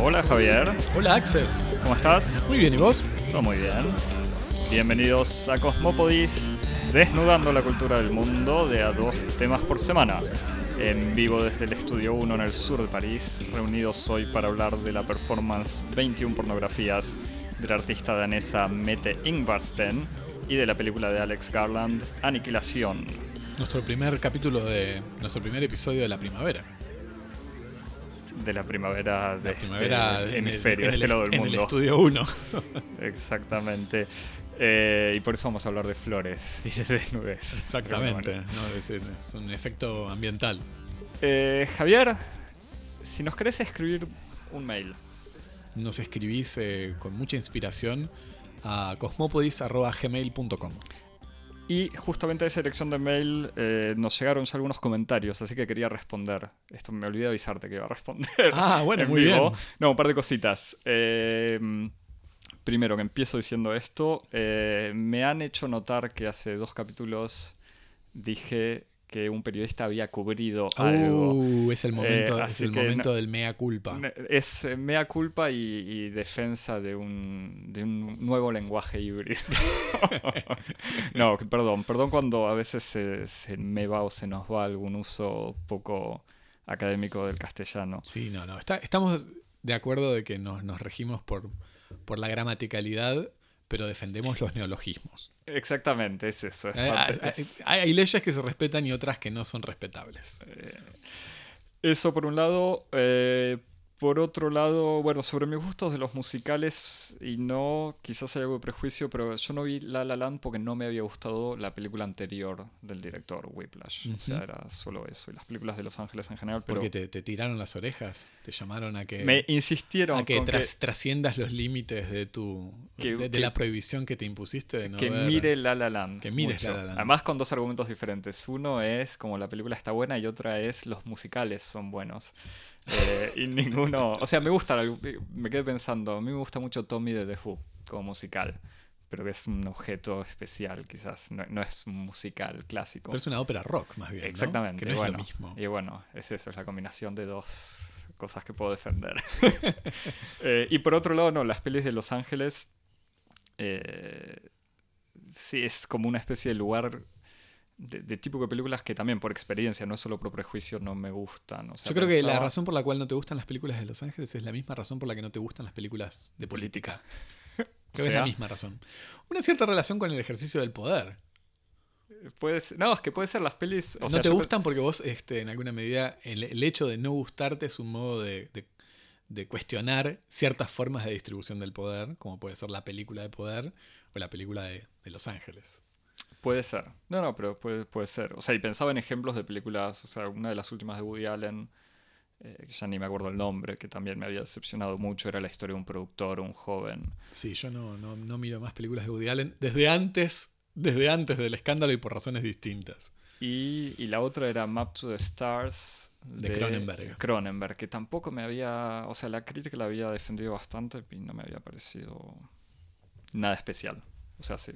Hola Javier, Hola Axel. ¿cómo estás? Muy bien, ¿y vos? Todo muy bien. Bienvenidos a Cosmópodis, desnudando la cultura del mundo de a dos temas por semana. En vivo desde el Estudio 1 en el sur de París, reunidos hoy para hablar de la performance 21 pornografías de la artista danesa Mette Ingvarsten y de la película de Alex Garland, Aniquilación. Nuestro primer capítulo de. Nuestro primer episodio de la primavera. De la primavera de La primavera este en el- hemisferio, en de el, este lado del en el estudio 1. Exactamente. Eh, y por eso vamos a hablar de flores y de desnudez. Exactamente. Es un efecto ambiental. Eh, Javier, si nos querés escribir un mail, Nos escribís eh, con mucha inspiración a cosmopodis.gmail.com. y justamente a esa dirección de mail eh, nos llegaron ya algunos comentarios, así que quería responder. Esto me olvidé avisarte que iba a responder. Ah, bueno, en muy vivo. bien. No, un par de cositas. Eh, primero, que empiezo diciendo esto, eh, me han hecho notar que hace dos capítulos dije que un periodista había cubrido algo. Uh, es el momento, Eh, es así el momento no- del mea culpa. Es eh, mea culpa y, y defensa de un, de un nuevo lenguaje híbrido. no, perdón, perdón cuando a veces se, se me va o se nos va algún uso poco académico del castellano. Sí, no, no. está- estamos de acuerdo de que nos, nos regimos por, por la gramaticalidad, pero defendemos los neologismos. Exactamente, es eso. es Eh, parte- hay, es- hay- hay leyes que se respetan y otras que no son respetables. eh, eso por un lado. eh, por otro lado, bueno, sobre mis gustos de los musicales y no, quizás hay algo de prejuicio, pero yo no vi La La Land porque no me había gustado la película anterior del director, Whiplash. O sea, era solo eso. Y las películas de Los Ángeles en general, pero Porque te, te tiraron las orejas, te llamaron a que, me insistieron a que, tras- trasciendas los límites de tu Que- de, de que- la prohibición que te impusiste de no que ver- mire La La Land. Que mires mucho. La La Land. Además con dos argumentos diferentes. Uno es como la película está buena y otra es los musicales son buenos. Eh, y ninguno... O sea, me gusta, me quedé pensando, a mí me gusta mucho Tommy de The Who como musical. Pero que es un objeto especial, quizás. No, no es un musical clásico. Pero es una ópera rock, más bien. ¿no? Exactamente. Que no es bueno, lo mismo. Y bueno, es eso, es la combinación de dos cosas que puedo defender. Eh, y por otro lado, no, las pelis de Los Ángeles. eh, sí, es como una especie de lugar. De, de tipo de películas que también por experiencia, no solo por prejuicio, no me gustan. O sea, Yo creo que la razón por la cual no te gustan las películas de Los Ángeles es la misma razón por la que no te gustan las películas de política. O Creo que es sea, la misma razón. Una cierta relación con el ejercicio del poder. puede ser- no, es que puede ser las pelis. O no sea, te gustan porque vos, este, en alguna medida, el, el hecho de no gustarte es un modo de, de- de cuestionar ciertas formas de distribución del poder, como puede ser la película de poder o la película de, de Los Ángeles. Puede ser. No, no, pero puede, puede ser. O sea, y pensaba en ejemplos de películas, o sea, una de las últimas de Woody Allen, eh, que ya ni me acuerdo el nombre, que también me había decepcionado mucho, era la historia de un productor, un joven. Sí, yo no, no, no miro más películas de Woody Allen desde antes, desde antes del escándalo y por razones distintas. Y, y la otra era Map to the Stars De Cronenberg. Cronenberg, que tampoco me había, o sea, la crítica la había defendido bastante y no me había parecido nada especial. O sea, sí.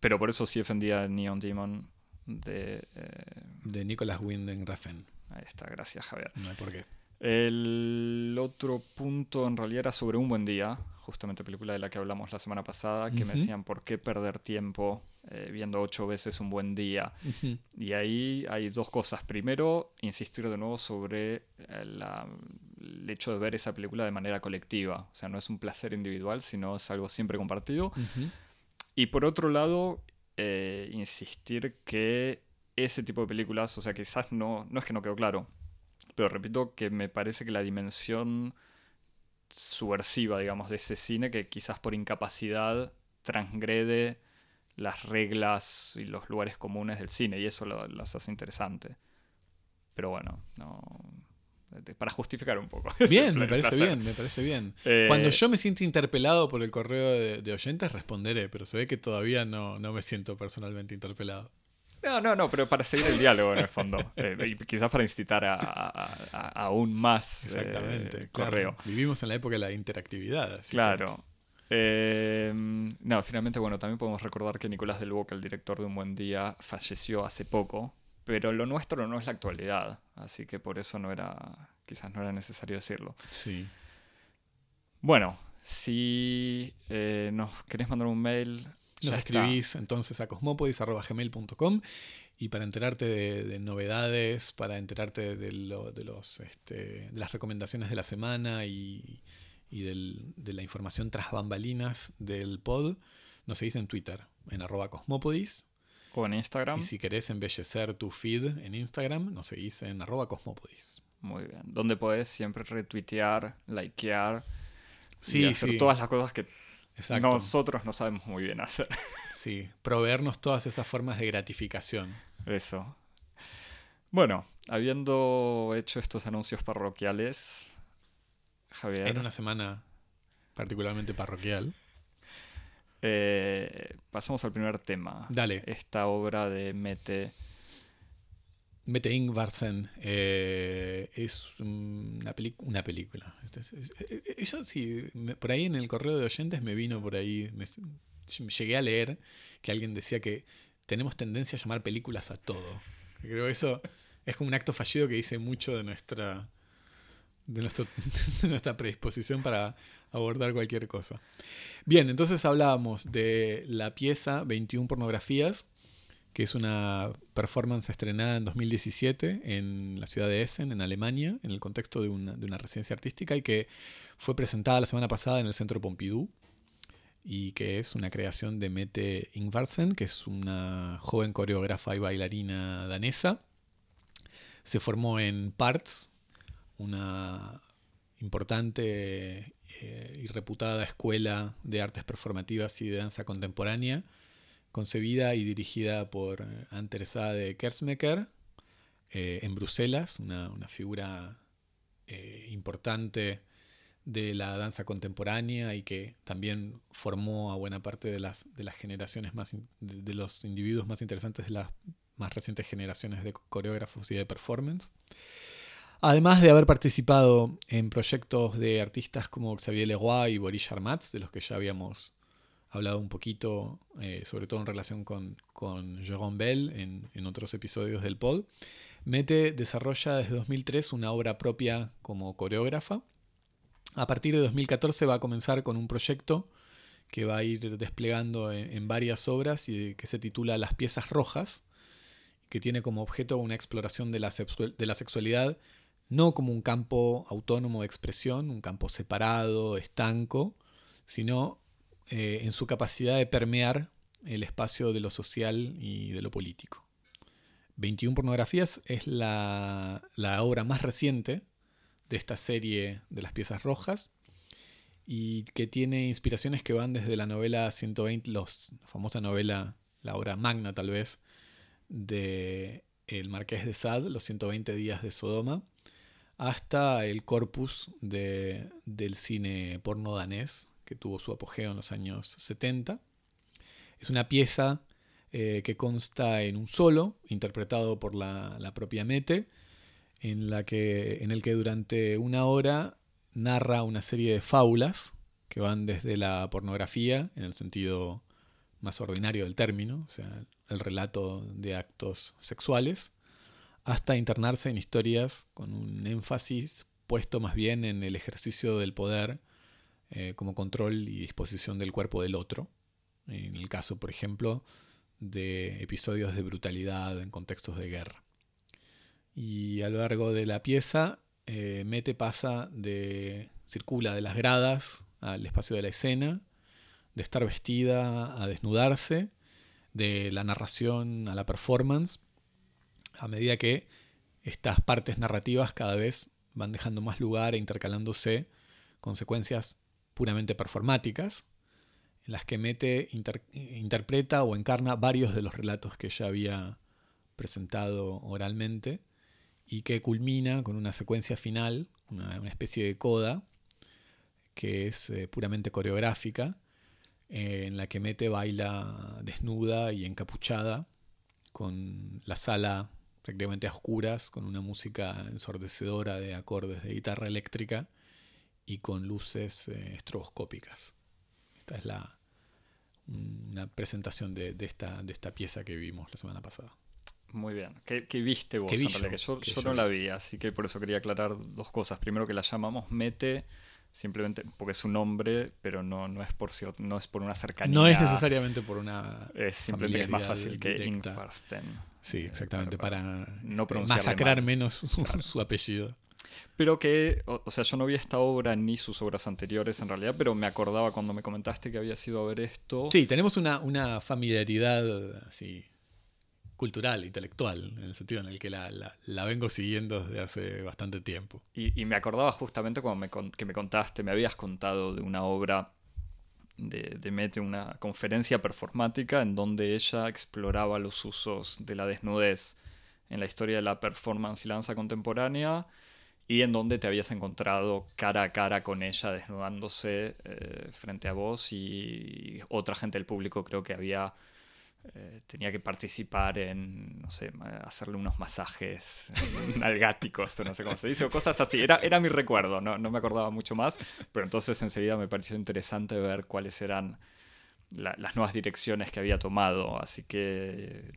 Pero por eso sí defendía Neon Demon de... eh, De Nicolas Winding Refn. ahí está, gracias Javier. No hay por qué. El otro punto en realidad era sobre Un Buen Día, justamente película de la que hablamos la semana pasada, que me Ujú. decían por qué perder tiempo eh, viendo ocho veces Un Buen Día. Ujú. Y ahí hay dos cosas. Primero, insistir de nuevo sobre eh, la- el hecho de ver esa película de manera colectiva. O sea, no es un placer individual, sino es algo siempre compartido. Ujú. Y por otro lado, eh, insistir que ese tipo de películas, o sea, quizás no, no es que no quedó claro, pero repito que me parece que la dimensión subversiva, digamos, de ese cine, que quizás por incapacidad transgrede las reglas y los lugares comunes del cine, y eso las hace interesante. Pero bueno, no... Para justificar un poco. Bien, me parece placer. bien, me parece bien. Eh, Cuando yo me siento interpelado por el correo de, de oyentes, responderé, pero se ve que todavía no, no me siento personalmente interpelado. No, no, no, pero para seguir el diálogo en el fondo. Eh, y quizás para incitar a, a- a- aún más eh, Exactamente. claro. correo. Vivimos en la época de la interactividad. así que- Claro. Eh, no, finalmente, bueno, también podemos recordar que Nicolás del Boca, el director de Un Buen Día, falleció hace poco, pero lo nuestro no es la actualidad, así que por eso no era, quizás no era necesario decirlo. Sí. Bueno, si eh, nos querés mandar un mail, nos escribís entonces a cosmopodis.gmail.com y para enterarte de, novedades, para enterarte de, los, este, de las recomendaciones de la semana y, de la información tras bambalinas del pod, nos seguís en Twitter, en arroba cosmopodis. O en Instagram. Y si querés embellecer tu feed en Instagram, nos seguís en arroba cosmopodis. Muy bien. Donde podés siempre retuitear, likear sí, y hacer todas las cosas que nosotros no sabemos muy bien hacer. Sí, proveernos todas esas formas de gratificación. Eso. Bueno, habiendo hecho estos anuncios parroquiales, Javier. En una semana particularmente parroquial. Eh, pasamos al primer tema. Dale. Esta obra de Mete. Mete Ingvarsen eh, es una, una película. Eso sí, por ahí en el correo de oyentes me vino por ahí, llegué a leer que alguien decía que tenemos tendencia a llamar películas a todo. Creo que eso es como un acto fallido que dice mucho de nuestra, de, de nuestra predisposición para abordar cualquier cosa. Bien, entonces hablábamos de la pieza 21 pornografías que es una performance estrenada en 2017 en la ciudad de Essen, en Alemania, en el contexto de una, residencia artística y que fue presentada la semana pasada en el Centro Pompidou y que es una creación de Mette Ingvarsen, que es una joven coreógrafa y bailarina danesa. Se formó en Parts, una importante eh, y reputada escuela de artes performativas y de danza contemporánea concebida y dirigida por eh, Antersade Kersmecker eh, en Bruselas, una, figura eh, importante de la danza contemporánea y que también formó a buena parte de las, de las generaciones más, de, los individuos más interesantes de las más recientes generaciones de coreógrafos y de performance. Además de haber participado en proyectos de artistas como Xavier Leroy y Boris Charmatz, de los que ya habíamos hablado un poquito, eh, sobre todo en relación con, con Jérôme Bell en, otros episodios del pod. Mete desarrolla desde 2003 una obra propia como coreógrafa. A partir de 2014 va a comenzar con un proyecto que va a ir desplegando en, varias obras y que se titula Las piezas rojas, que tiene como objeto una exploración de la, de la sexualidad no como un campo autónomo de expresión, un campo separado, estanco, sino eh, en su capacidad de permear el espacio de lo social y de lo político. 21 pornografías es la, obra más reciente de esta serie de las piezas rojas y que tiene inspiraciones que van desde la novela 120, la famosa novela, la obra magna tal vez, de El Marqués de Sade, Los 120 días de Sodoma, hasta el corpus del cine porno danés, que tuvo su apogeo en los años 70. Es una pieza eh, que consta en un solo, interpretado por la, propia Mete, en, la que, en el que durante una hora narra una serie de fábulas que van desde la pornografía, en el sentido más ordinario del término, o sea, el relato de actos sexuales, hasta internarse en historias con un énfasis puesto más bien en el ejercicio del poder eh, como control y disposición del cuerpo del otro. En el caso, por ejemplo, de episodios de brutalidad en contextos de guerra. Y a lo largo de la pieza, eh, Mete pasa de. circula de las gradas al espacio de la escena, de estar vestida a desnudarse, de la narración a la performance, a medida que estas partes narrativas cada vez van dejando más lugar e intercalándose consecuencias puramente performáticas, en las que Mete interpreta o encarna varios de los relatos que ya había presentado oralmente y que culmina con una secuencia final, una, especie de coda, que es eh, puramente coreográfica, eh, en la que Mete baila desnuda y encapuchada, con la sala prácticamente a oscuras, con una música ensordecedora de acordes de guitarra eléctrica y con luces eh, estroboscópicas. esta es la una presentación de, de esta, de esta pieza que vimos la semana pasada. Muy bien. ¿Qué, qué viste vos ¿Qué realidad? yo? Que yo, ¿Qué yo yo no la vi, así que por eso quería aclarar dos cosas. Primero que la llamamos Mete, simplemente porque es un nombre, pero no, no es por no es por una cercanía. No es necesariamente por una... Es simplemente que es más fácil que. Ingvarsten. Sí, Eh, exactamente, para, no masacrar mal. menos su, su apellido. Pero que, o, o sea, yo no vi esta obra ni sus obras anteriores en realidad, pero me acordaba cuando me comentaste que había sido a ver esto. Sí, tenemos una, una familiaridad así cultural, intelectual, en el sentido en el que la, la- la vengo siguiendo desde hace bastante tiempo. Y, y me acordaba justamente cuando me, que me contaste, me habías contado de una obra de, de Mete, una conferencia performática en donde ella exploraba los usos de la desnudez en la historia de la performance y la danza contemporánea y en donde te habías encontrado cara a cara con ella desnudándose eh, frente a vos y otra gente del público creo que había eh, tenía que participar en, no sé, hacerle unos masajes nalgáticos, no sé cómo se dice, o cosas así. Era, era mi recuerdo, no, no me acordaba mucho más, pero entonces enseguida me pareció interesante ver cuáles eran la- las nuevas direcciones que había tomado. Así que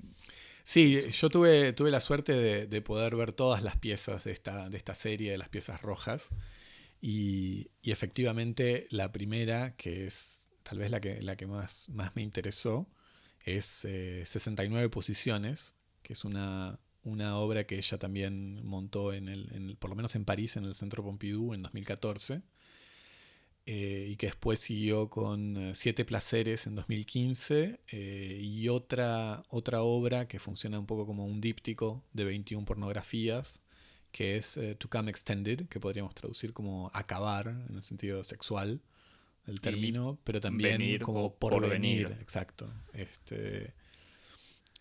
Sí, Eso. yo tuve, tuve la suerte de, de poder ver todas las piezas de esta, de esta serie, de las piezas rojas. Y, y efectivamente la primera, que es tal vez la que, la que más, más me interesó, es eh, 69 posiciones, que es una, una obra que ella también montó, en el, en por lo menos en París, en el Centro Pompidou, en 2014. eh, y que después siguió con eh, Siete Placeres en 2015 eh, y otra, otra obra que funciona un poco como un díptico de 21 pornografías, que es eh, To Come Extended, que podríamos traducir como acabar en el sentido sexual del término, pero también venir como por venir, exacto. Este,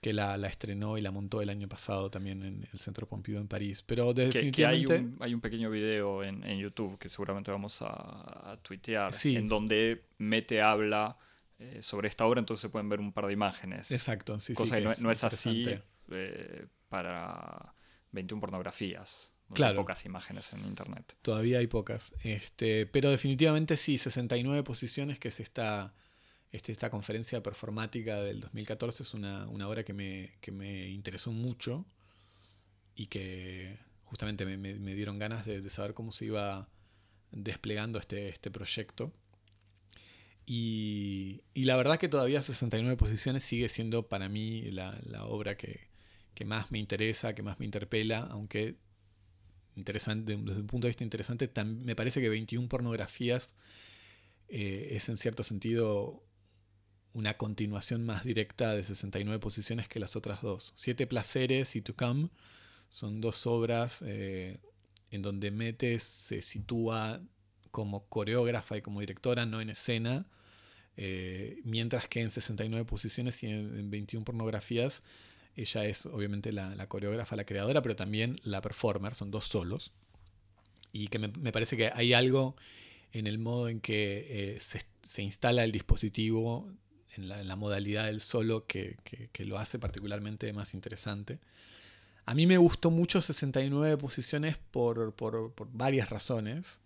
que la, la estrenó y la montó el año pasado también en el Centro Pompidou en París. Pero que, que hay, definitivamente... un, hay un pequeño video en, en YouTube que seguramente vamos a, a tuitear, Sí. en donde Mete habla eh, sobre esta obra, entonces pueden ver un par de imágenes. Exacto, sí, sí. cosa que, no, no es así eh, para 21 pornografías. Donde hay Claro. pocas imágenes en internet. Todavía hay pocas. Este, pero definitivamente sí, 69 posiciones, que es esta, este, esta conferencia performática del 2014, es una, una obra que me, que me interesó mucho y que justamente me, me- me dieron ganas de, de saber cómo se iba desplegando este, este proyecto. Y, y la verdad que todavía 69 posiciones sigue siendo para mí la, la obra que, que más me interesa, que más me interpela, aunque interesante, desde un punto de vista interesante, me parece que 21 pornografías eh, es en cierto sentido una continuación más directa de 69 posiciones que las otras dos. Siete placeres y To Come son dos obras eh, en donde Metes se sitúa como coreógrafa y como directora, no en escena, eh, mientras que en 69 posiciones y en, en 21 pornografías ella es obviamente la, coreógrafa, la creadora, pero también la performer, son dos solos. Y que me, parece que hay algo en el modo en que eh, se, instala el dispositivo, en la, modalidad del solo, que lo hace particularmente más interesante. A mí me gustó mucho 69 posiciones por, por- por varias razones.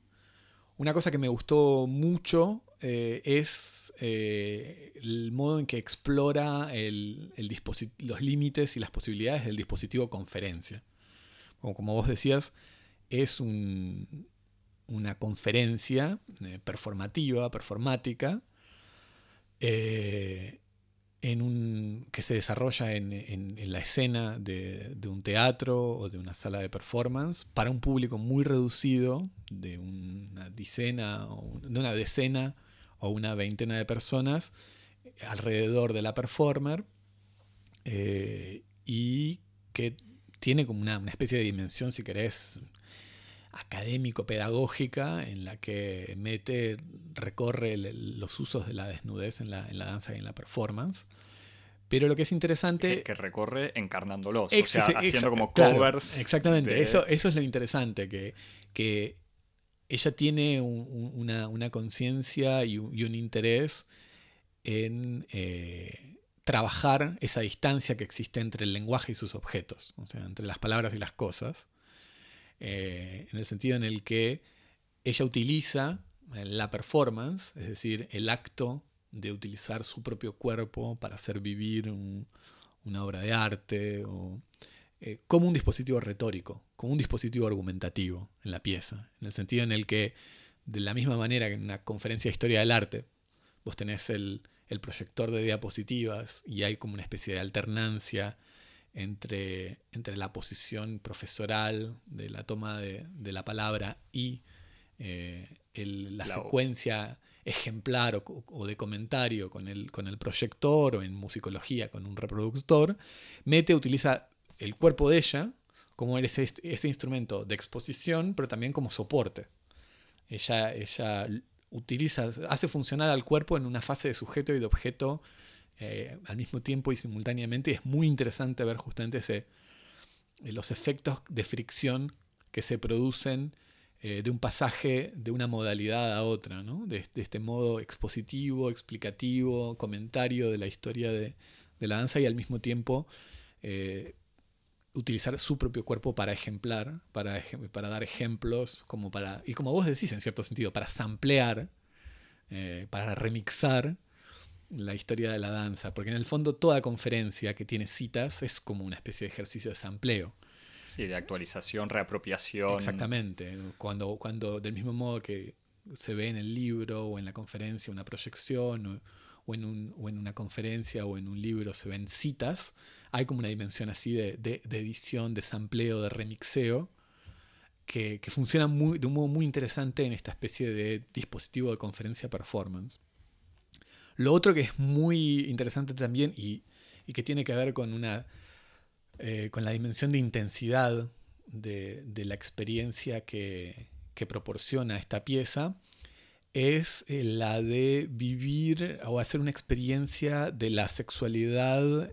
Una cosa que me gustó mucho eh, es eh, el modo en que explora los límites y las posibilidades del dispositivo conferencia. Como, vos decías, es un- una conferencia eh, performativa, performática, eh, que se desarrolla en, la escena de, de un teatro o de una sala de performance para un público muy reducido, de una decena o, de una decena o una veintena de personas alrededor de la performer eh, y que tiene como una, una especie de dimensión, si querés, académico-pedagógica en la que mete, recorre el- los usos de la desnudez en la, en la danza y en la performance. Pero lo que es interesante... Que, que recorre encarnándolos, o sea, haciendo como claro, covers. exactamente, de- eso, eso es lo interesante, que, que ella tiene un- un- una, conciencia y, un- y un interés en eh, trabajar esa distancia que existe entre el lenguaje y sus objetos, o sea, entre las palabras y las cosas, eh, en el sentido en el que ella utiliza eh, la performance, es decir, el acto de utilizar su propio cuerpo para hacer vivir una obra de arte, o, eh, como un dispositivo retórico, como un dispositivo argumentativo en la pieza, en el sentido en el que, de la misma manera que en una conferencia de historia del arte, vos tenés el, proyector de diapositivas y hay como una especie de alternancia entre, entre la posición profesoral de la toma de, la palabra y eh, la secuencia ejemplar o, de comentario con el, con el proyector o en musicología con un reproductor, Mete utiliza el cuerpo de ella como ese, ese instrumento de exposición, pero también como soporte. Ella, ella utiliza, hace funcionar al cuerpo en una fase de sujeto y de objeto eh, al mismo tiempo y simultáneamente. Y es muy interesante ver justamente ese, los efectos de fricción que se producen eh, de un pasaje de una modalidad a otra, ¿no? de, este modo expositivo, explicativo, comentario de la historia de, la danza y al mismo tiempo eh, utilizar su propio cuerpo para ejemplar, para, para, dar ejemplos, como para, y como vos decís en cierto sentido, para samplear, eh, para remixar la historia de la danza, porque en el fondo toda conferencia que tiene citas es como una especie de ejercicio de sampleo. Sí, de actualización, reapropiación. Exactamente. Cuando, cuando del mismo modo que se ve en el libro o en la conferencia una proyección o, en, un, o en, una conferencia o en un libro se ven citas, hay como una dimensión así de, edición, de sampleo, de remixeo, que, funciona muy, de un modo muy interesante en esta especie de dispositivo de conferencia performance. Lo otro que es muy interesante también y, y que tiene que ver con una eh, con la dimensión de intensidad de, la experiencia que, proporciona esta pieza, es eh, la de vivir o hacer una experiencia de la sexualidad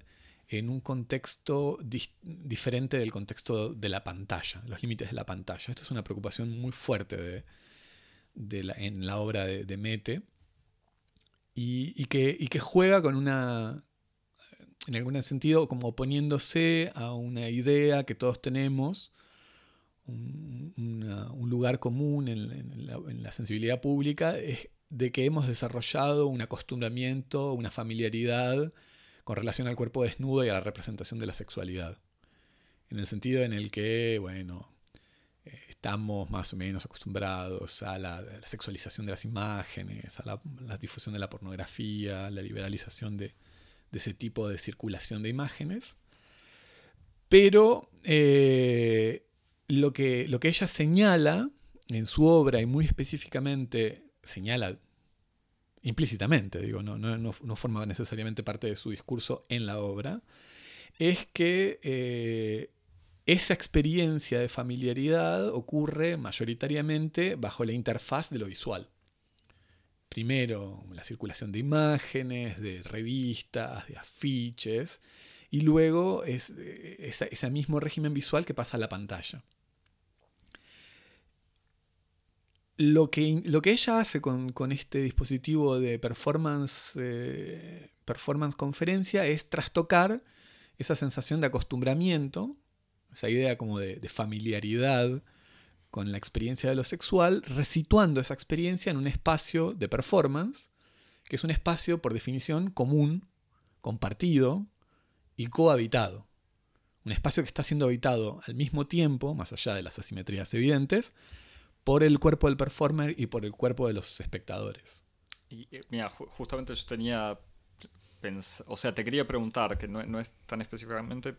en un contexto diferente del contexto de la pantalla, los límites de la pantalla. Esto es una preocupación muy fuerte en la obra de, Mete y, que, juega con una, en algún sentido como oponiéndose a una idea que todos tenemos, un, lugar común en, la, sensibilidad pública, es de que hemos desarrollado un acostumbramiento, una familiaridad con relación al cuerpo desnudo y a la representación de la sexualidad. En el sentido en el que, bueno, eh, estamos más o menos acostumbrados a la, sexualización de las imágenes, a la difusión de la pornografía, la liberalización de, ese tipo de circulación de imágenes. Pero eh, lo, que, lo que ella señala en su obra y muy específicamente señala implícitamente, digo, no, no, forma necesariamente parte de su discurso en la obra, es que eh, esa experiencia de familiaridad ocurre mayoritariamente bajo la interfaz de lo visual primero la circulación de imágenes, de revistas, de afiches, y luego es eh, ese mismo régimen visual que pasa a la pantalla. Lo que, lo que ella hace con, este dispositivo de performance, eh, performance conferencia es trastocar esa sensación de acostumbramiento, esa idea como de, de familiaridad con la experiencia de lo sexual, resituando esa experiencia en un espacio de performance, que es un espacio por definición común, compartido y cohabitado. Un espacio que está siendo habitado al mismo tiempo, más allá de las asimetrías evidentes, por el cuerpo del performer y por el cuerpo de los espectadores. Y eh, mira, justamente yo tenía, o sea, te quería preguntar, que no, no es tan específicamente,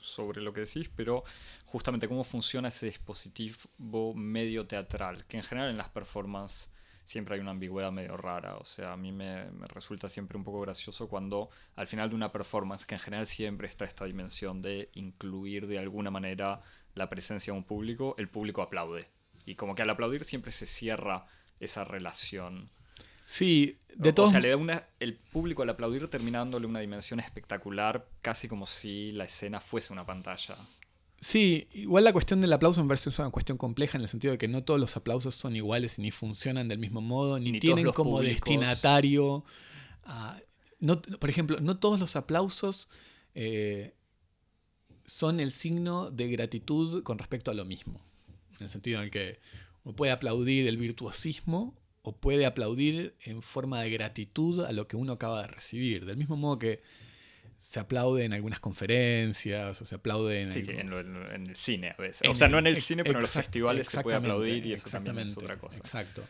sobre lo que decís, pero justamente cómo funciona ese dispositivo medio teatral, que en general en las performances siempre hay una ambigüedad medio rara, o sea, a mí me, resulta siempre un poco gracioso cuando al final de una performance, que en general siempre está esta dimensión de incluir de alguna manera la presencia de un público, el público aplaude. Y como que al aplaudir siempre se cierra esa relación Sí, de todos. O sea, le da una, el público al aplaudir termina dándole una dimensión espectacular, casi como si la escena fuese una pantalla. Sí, igual la cuestión del aplauso me parece una cuestión compleja en el sentido de que no todos los aplausos son iguales ni funcionan del mismo modo, ni, tienen como destinatario. no, por ejemplo, no todos los aplausos eh, son el signo de gratitud con respecto a lo mismo. En el sentido en el que uno puede aplaudir el virtuosismo o puede aplaudir en forma de gratitud a lo que uno acaba de recibir. Del mismo modo que se aplaude en algunas conferencias o se aplaude en, Sí, el, sí, en, lo- en- en el cine a veces. o sea, no en el cine, pero en los festivales se puede aplaudir y eso también es otra cosa. Exacto.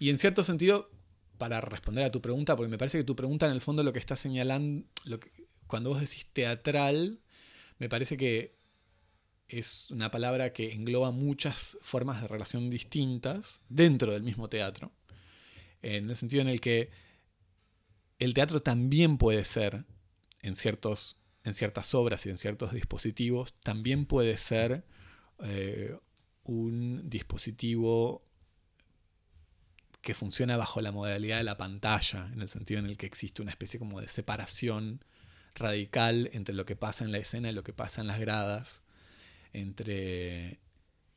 Y en cierto sentido, para responder a tu pregunta, porque me parece que tu pregunta en el fondo lo que está señalando, lo que, cuando vos decís teatral, me parece que es una palabra que engloba muchas formas de relación distintas dentro del mismo teatro. En el sentido en el que el teatro también puede ser, en, ciertos, en ciertas obras y en ciertos dispositivos, también puede ser eh, un dispositivo que funciona bajo la modalidad de la pantalla, en el sentido en el que existe una especie como de separación radical entre lo que pasa en la escena y lo que pasa en las gradas, entre,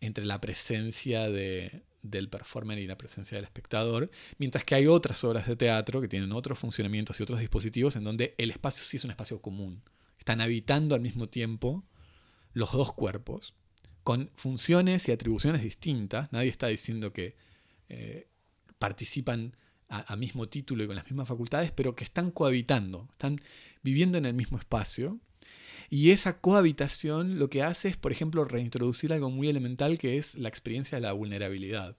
entre la presencia de- del performer y la presencia del espectador, mientras que hay otras obras de teatro que tienen otros funcionamientos y otros dispositivos en donde el espacio sí es un espacio común. Están habitando al mismo tiempo los dos cuerpos, con funciones y atribuciones distintas. Nadie está diciendo que eh, participan a, a mismo título y con las mismas facultades, pero que están cohabitando, están viviendo en el mismo espacio. Y esa cohabitación lo que hace es, por ejemplo, reintroducir algo muy elemental que es la experiencia de la vulnerabilidad.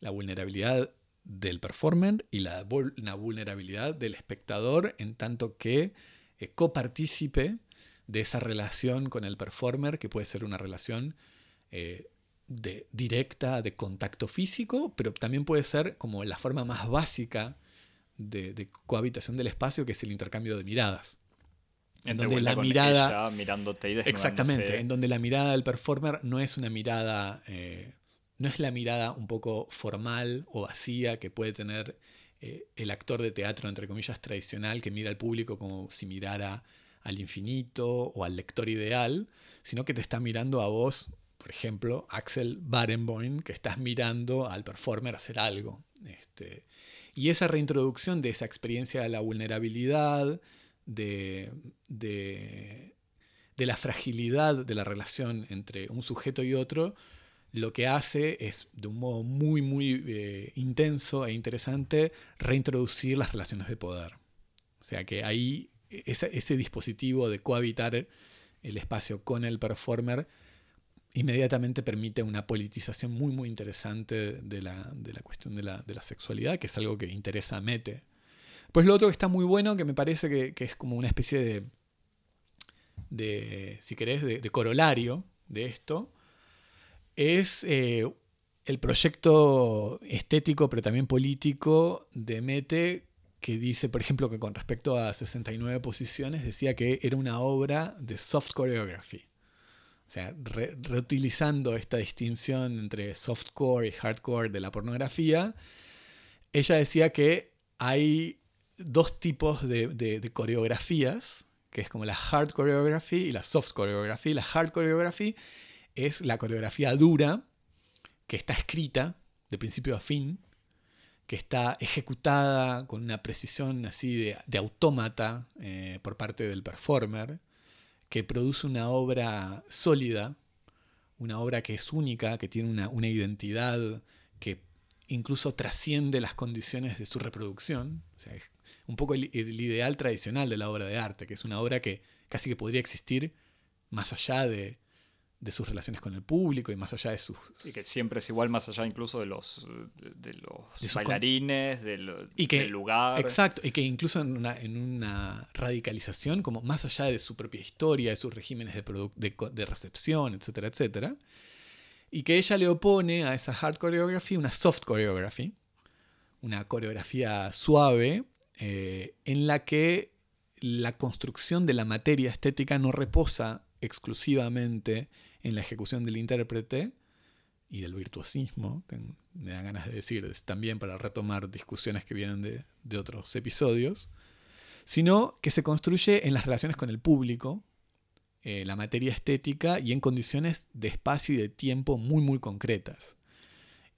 La vulnerabilidad del performer y la, vul- la vulnerabilidad del espectador en tanto que eh, copartícipe de esa relación con el performer, que puede ser una relación eh, de, directa de contacto físico, pero también puede ser como la forma más básica de cohabitación del espacio, que es el intercambio de miradas. En donde la mirada, ella mirándote y exactamente, en donde la mirada del performer no es una mirada, eh, no es la mirada un poco formal o vacía que puede tener eh, el actor de teatro, entre comillas, tradicional, que mira al público como si mirara al infinito o al lector ideal, sino que te está mirando a vos, por ejemplo, Axel Barenboim, que estás mirando al performer hacer algo. Este, y esa reintroducción de esa experiencia de la vulnerabilidad, de, de, de la fragilidad de la relación entre un sujeto y otro, lo que hace es, de un modo muy, muy eh, intenso e interesante, reintroducir las relaciones de poder. O sea que ahí ese, dispositivo de cohabitar el espacio con el performer inmediatamente permite una politización muy, muy interesante de la, de la cuestión de la, de la sexualidad, que es algo que interesa a Mete. Pues lo otro que está muy bueno, que me parece que, es como una especie de, de si querés, de, corolario de esto, es eh, el proyecto estético, pero también político de Mete, que dice, por ejemplo, que con respecto a 69 posiciones, decía que era una obra de soft choreography. O sea, re- reutilizando esta distinción entre softcore y hardcore de la pornografía, ella decía que hay dos tipos de, de- coreografías, que es como la hard choreography y la soft choreography. La hard choreography es la coreografía dura, que está escrita de principio a fin, que está ejecutada con una precisión así de, de autómata eh, por parte del performer, que produce una obra sólida, una obra que es única, que tiene una, una identidad que incluso trasciende las condiciones de su reproducción. O sea, es un poco el, el ideal tradicional de la obra de arte, que es una obra que casi que podría existir más allá de, de sus relaciones con el público y más allá de sus... Y que siempre es igual más allá incluso de los, de, de los De bailarines, de lo- Y que- del lugar. Exacto, y que incluso en una, en una radicalización, como más allá de su propia historia, de sus regímenes de recepción, etcétera, etcétera, y que ella le opone a esa hard choreography una soft choreography, una coreografía suave, eh, en la que la construcción de la materia estética no reposa exclusivamente en la ejecución del intérprete y del virtuosismo, que me dan ganas de decir también para retomar discusiones que vienen de, de otros episodios, sino que se construye en las relaciones con el público, eh, la materia estética y en condiciones de espacio y de tiempo muy muy concretas.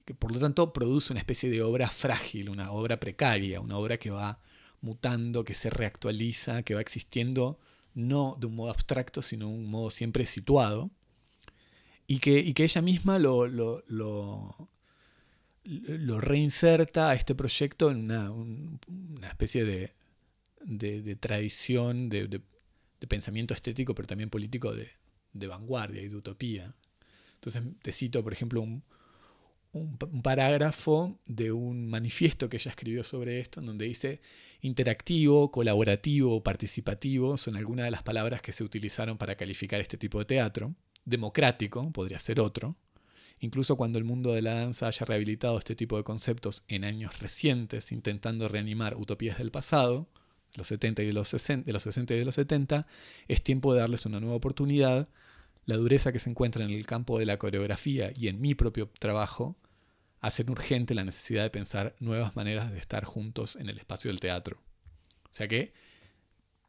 Que por lo tanto produce una especie de obra frágil, una obra precaria, una obra que va mutando, que se reactualiza, que va existiendo no de un modo abstracto, sino de un modo siempre situado. Y que, y que ella misma lo, lo, lo, reinserta a este proyecto en una, especie de, de, tradición, de, pensamiento estético, pero también político de, vanguardia y de utopía. Entonces te cito, por ejemplo, un, un, parágrafo de un manifiesto que ella escribió sobre esto, en donde dice interactivo, colaborativo, participativo, son algunas de las palabras que se utilizaron para calificar este tipo de teatro. Democrático, podría ser otro. Incluso cuando el mundo de la danza haya rehabilitado este tipo de conceptos en años recientes, intentando reanimar utopías del pasado, los 70 y los 60, de los 60 y de los 70, es tiempo de darles una nueva oportunidad la dureza que se encuentra en el campo de la coreografía y en mi propio trabajo hacen urgente la necesidad de pensar nuevas maneras de estar juntos en el espacio del teatro. O sea que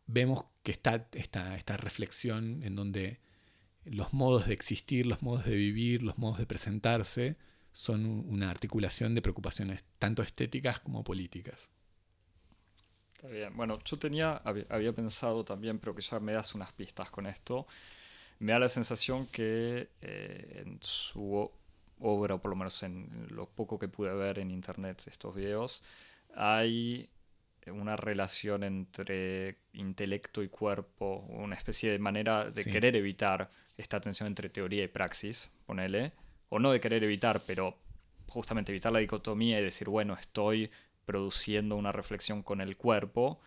vemos que está esta, esta reflexión en donde los modos de existir, los modos de vivir, los modos de presentarse son una articulación de preocupaciones tanto estéticas como políticas. Está bien. Bueno, yo tenía, había pensado también, pero que ya me das unas pistas con esto, me da la sensación que eh, en su obra, o por lo menos en lo poco que pude ver en internet estos videos, hay una relación entre intelecto y cuerpo, una especie de manera de querer evitar esta tensión entre teoría y praxis, ponele, o no de querer evitar, pero justamente evitar la dicotomía y decir, bueno, estoy produciendo una reflexión con el cuerpo,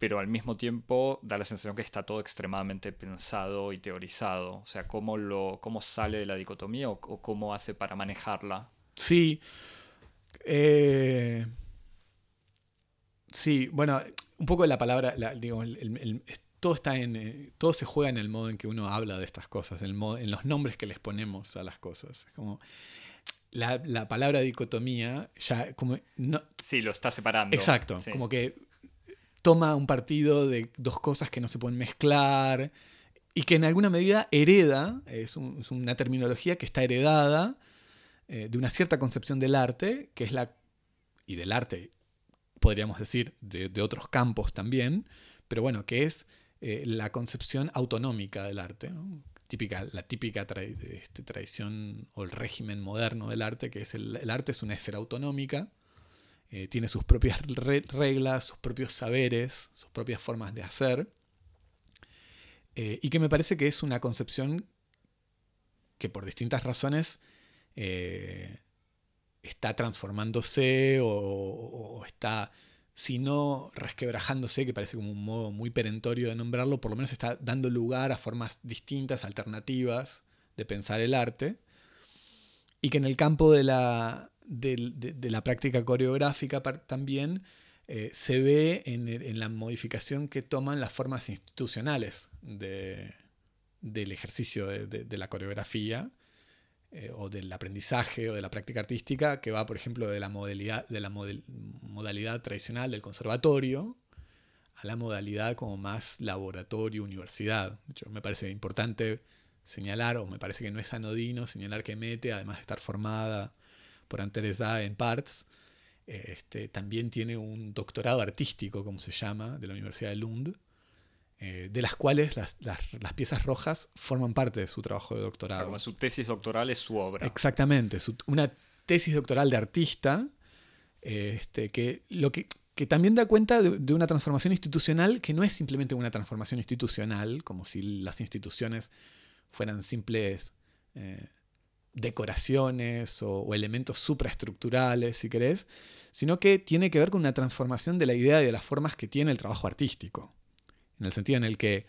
pero al mismo tiempo da la sensación que está todo extremadamente pensado y teorizado. O sea, cómo, lo, cómo sale de la dicotomía o, cómo hace para manejarla. Sí. Eh, sí, bueno, un poco la palabra, todo, está en, eh, todo se juega en el modo en que uno habla de estas cosas, en, en los nombres que les ponemos a las cosas. Como, la, palabra dicotomía ya como... No, sí, lo está separando. Exacto, como que toma un partido de dos cosas que no se pueden mezclar y que en alguna medida hereda, es, una terminología que está heredada eh, de una cierta concepción del arte, que es la, y del arte, podríamos decir, de, otros campos también, pero bueno, que es eh, la concepción autonómica del arte, típica, la típica este, tradición o el régimen moderno del arte, que es el arte es una esfera autonómica, eh, tiene sus propias reglas, sus propios saberes, sus propias formas de hacer, eh, y que me parece que es una concepción que por distintas razones eh, está transformándose o, está, si no resquebrajándose, que parece como un modo muy perentorio de nombrarlo, por lo menos está dando lugar a formas distintas, alternativas de pensar el arte, y que en el campo de la, de, la práctica coreográfica también eh, se ve en, la modificación que toman las formas institucionales del ejercicio de, la coreografía eh, o del aprendizaje o de la práctica artística, que va, por ejemplo, de la modalidad, de la modalidad tradicional del conservatorio a la modalidad como más laboratorio, universidad. me parece importante señalar, o me parece que no es anodino señalar que Mete, además de estar formada por Anteresa en Parts. Este, también tiene un doctorado artístico, como se llama, de la Universidad de Lund, eh, de las cuales las, piezas rojas forman parte de su trabajo de doctorado. su tesis doctoral es su obra. Exactamente, una tesis doctoral de artista, este, que, lo que, que también da cuenta de, una transformación institucional que no es simplemente una transformación institucional, como si las instituciones fueran simples... Eh, decoraciones o, elementos supraestructurales, si querés, sino que tiene que ver con una transformación de la idea y de las formas que tiene el trabajo artístico. En el sentido en el que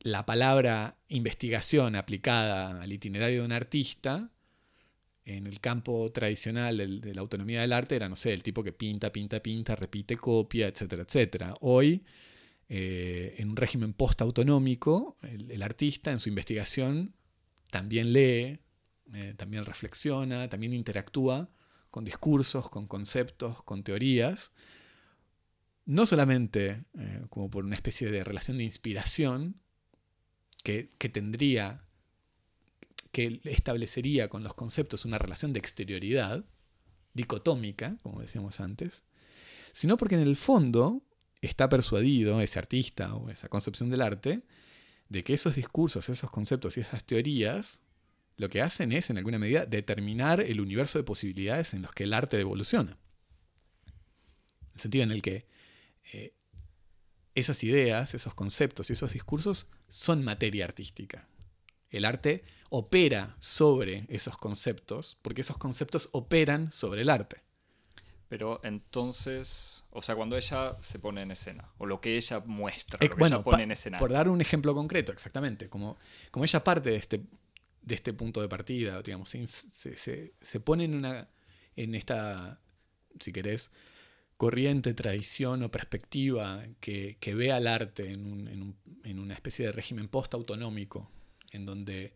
la palabra investigación aplicada al itinerario de un artista, en el campo tradicional de la autonomía del arte, era, no sé, el tipo que pinta, pinta, pinta, repite, copia, etcétera, etcétera. Hoy, eh, en un régimen post-autonómico, el artista en su investigación también lee, eh, también reflexiona, también interactúa con discursos, con conceptos, con teorías, no solamente eh, como por una especie de relación de inspiración que, que tendría, que establecería con los conceptos una relación de exterioridad, dicotómica, como decíamos antes, sino porque en el fondo está persuadido ese artista o esa concepción del arte de que esos discursos, esos conceptos y esas teorías lo que hacen es, en alguna medida, determinar el universo de posibilidades en los que el arte evoluciona. El sentido en el que eh, esas ideas, esos conceptos y esos discursos son materia artística. El arte opera sobre esos conceptos porque esos conceptos operan sobre el arte. Pero entonces, o sea, cuando ella se pone en escena, o lo que ella muestra, lo que bueno, ella pone en escena. por dar un ejemplo concreto, exactamente, como, como ella parte de este, de este punto de partida, digamos, se, se- se- pone en, una, en esta, si querés, corriente, tradición o perspectiva que, que ve al arte en, un- en un- en una especie de régimen post-autonómico, en donde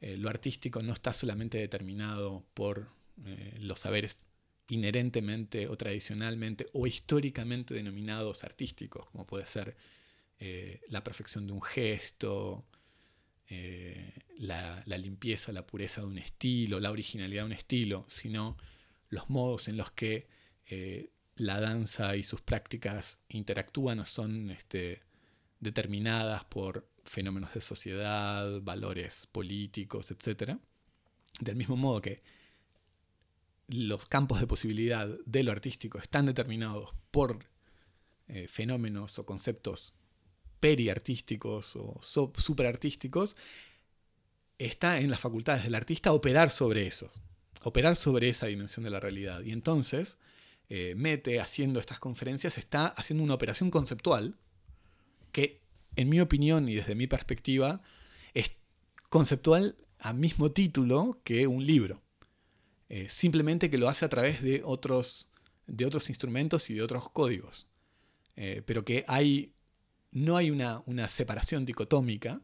eh, lo artístico no está solamente determinado por eh, los saberes inherentemente o tradicionalmente o históricamente denominados artísticos, como puede ser eh, la perfección de un gesto, eh, la, limpieza, la pureza de un estilo, la originalidad de un estilo, sino los modos en los que eh, la danza y sus prácticas interactúan o son este, determinadas por fenómenos de sociedad, valores políticos, etc. Del mismo modo que los campos de posibilidad de lo artístico están determinados por eh, fenómenos o conceptos periartísticos o so- superartísticos, está en las facultades del artista operar sobre eso, operar sobre esa dimensión de la realidad. Y entonces, eh, Mete, haciendo estas conferencias, está haciendo una operación conceptual que, en mi opinión y desde mi perspectiva, es conceptual a mismo título que un libro. Eh, simplemente que lo hace a través de otros, de otros instrumentos y de otros códigos. Eh, pero que hay, no hay una, una separación dicotómica,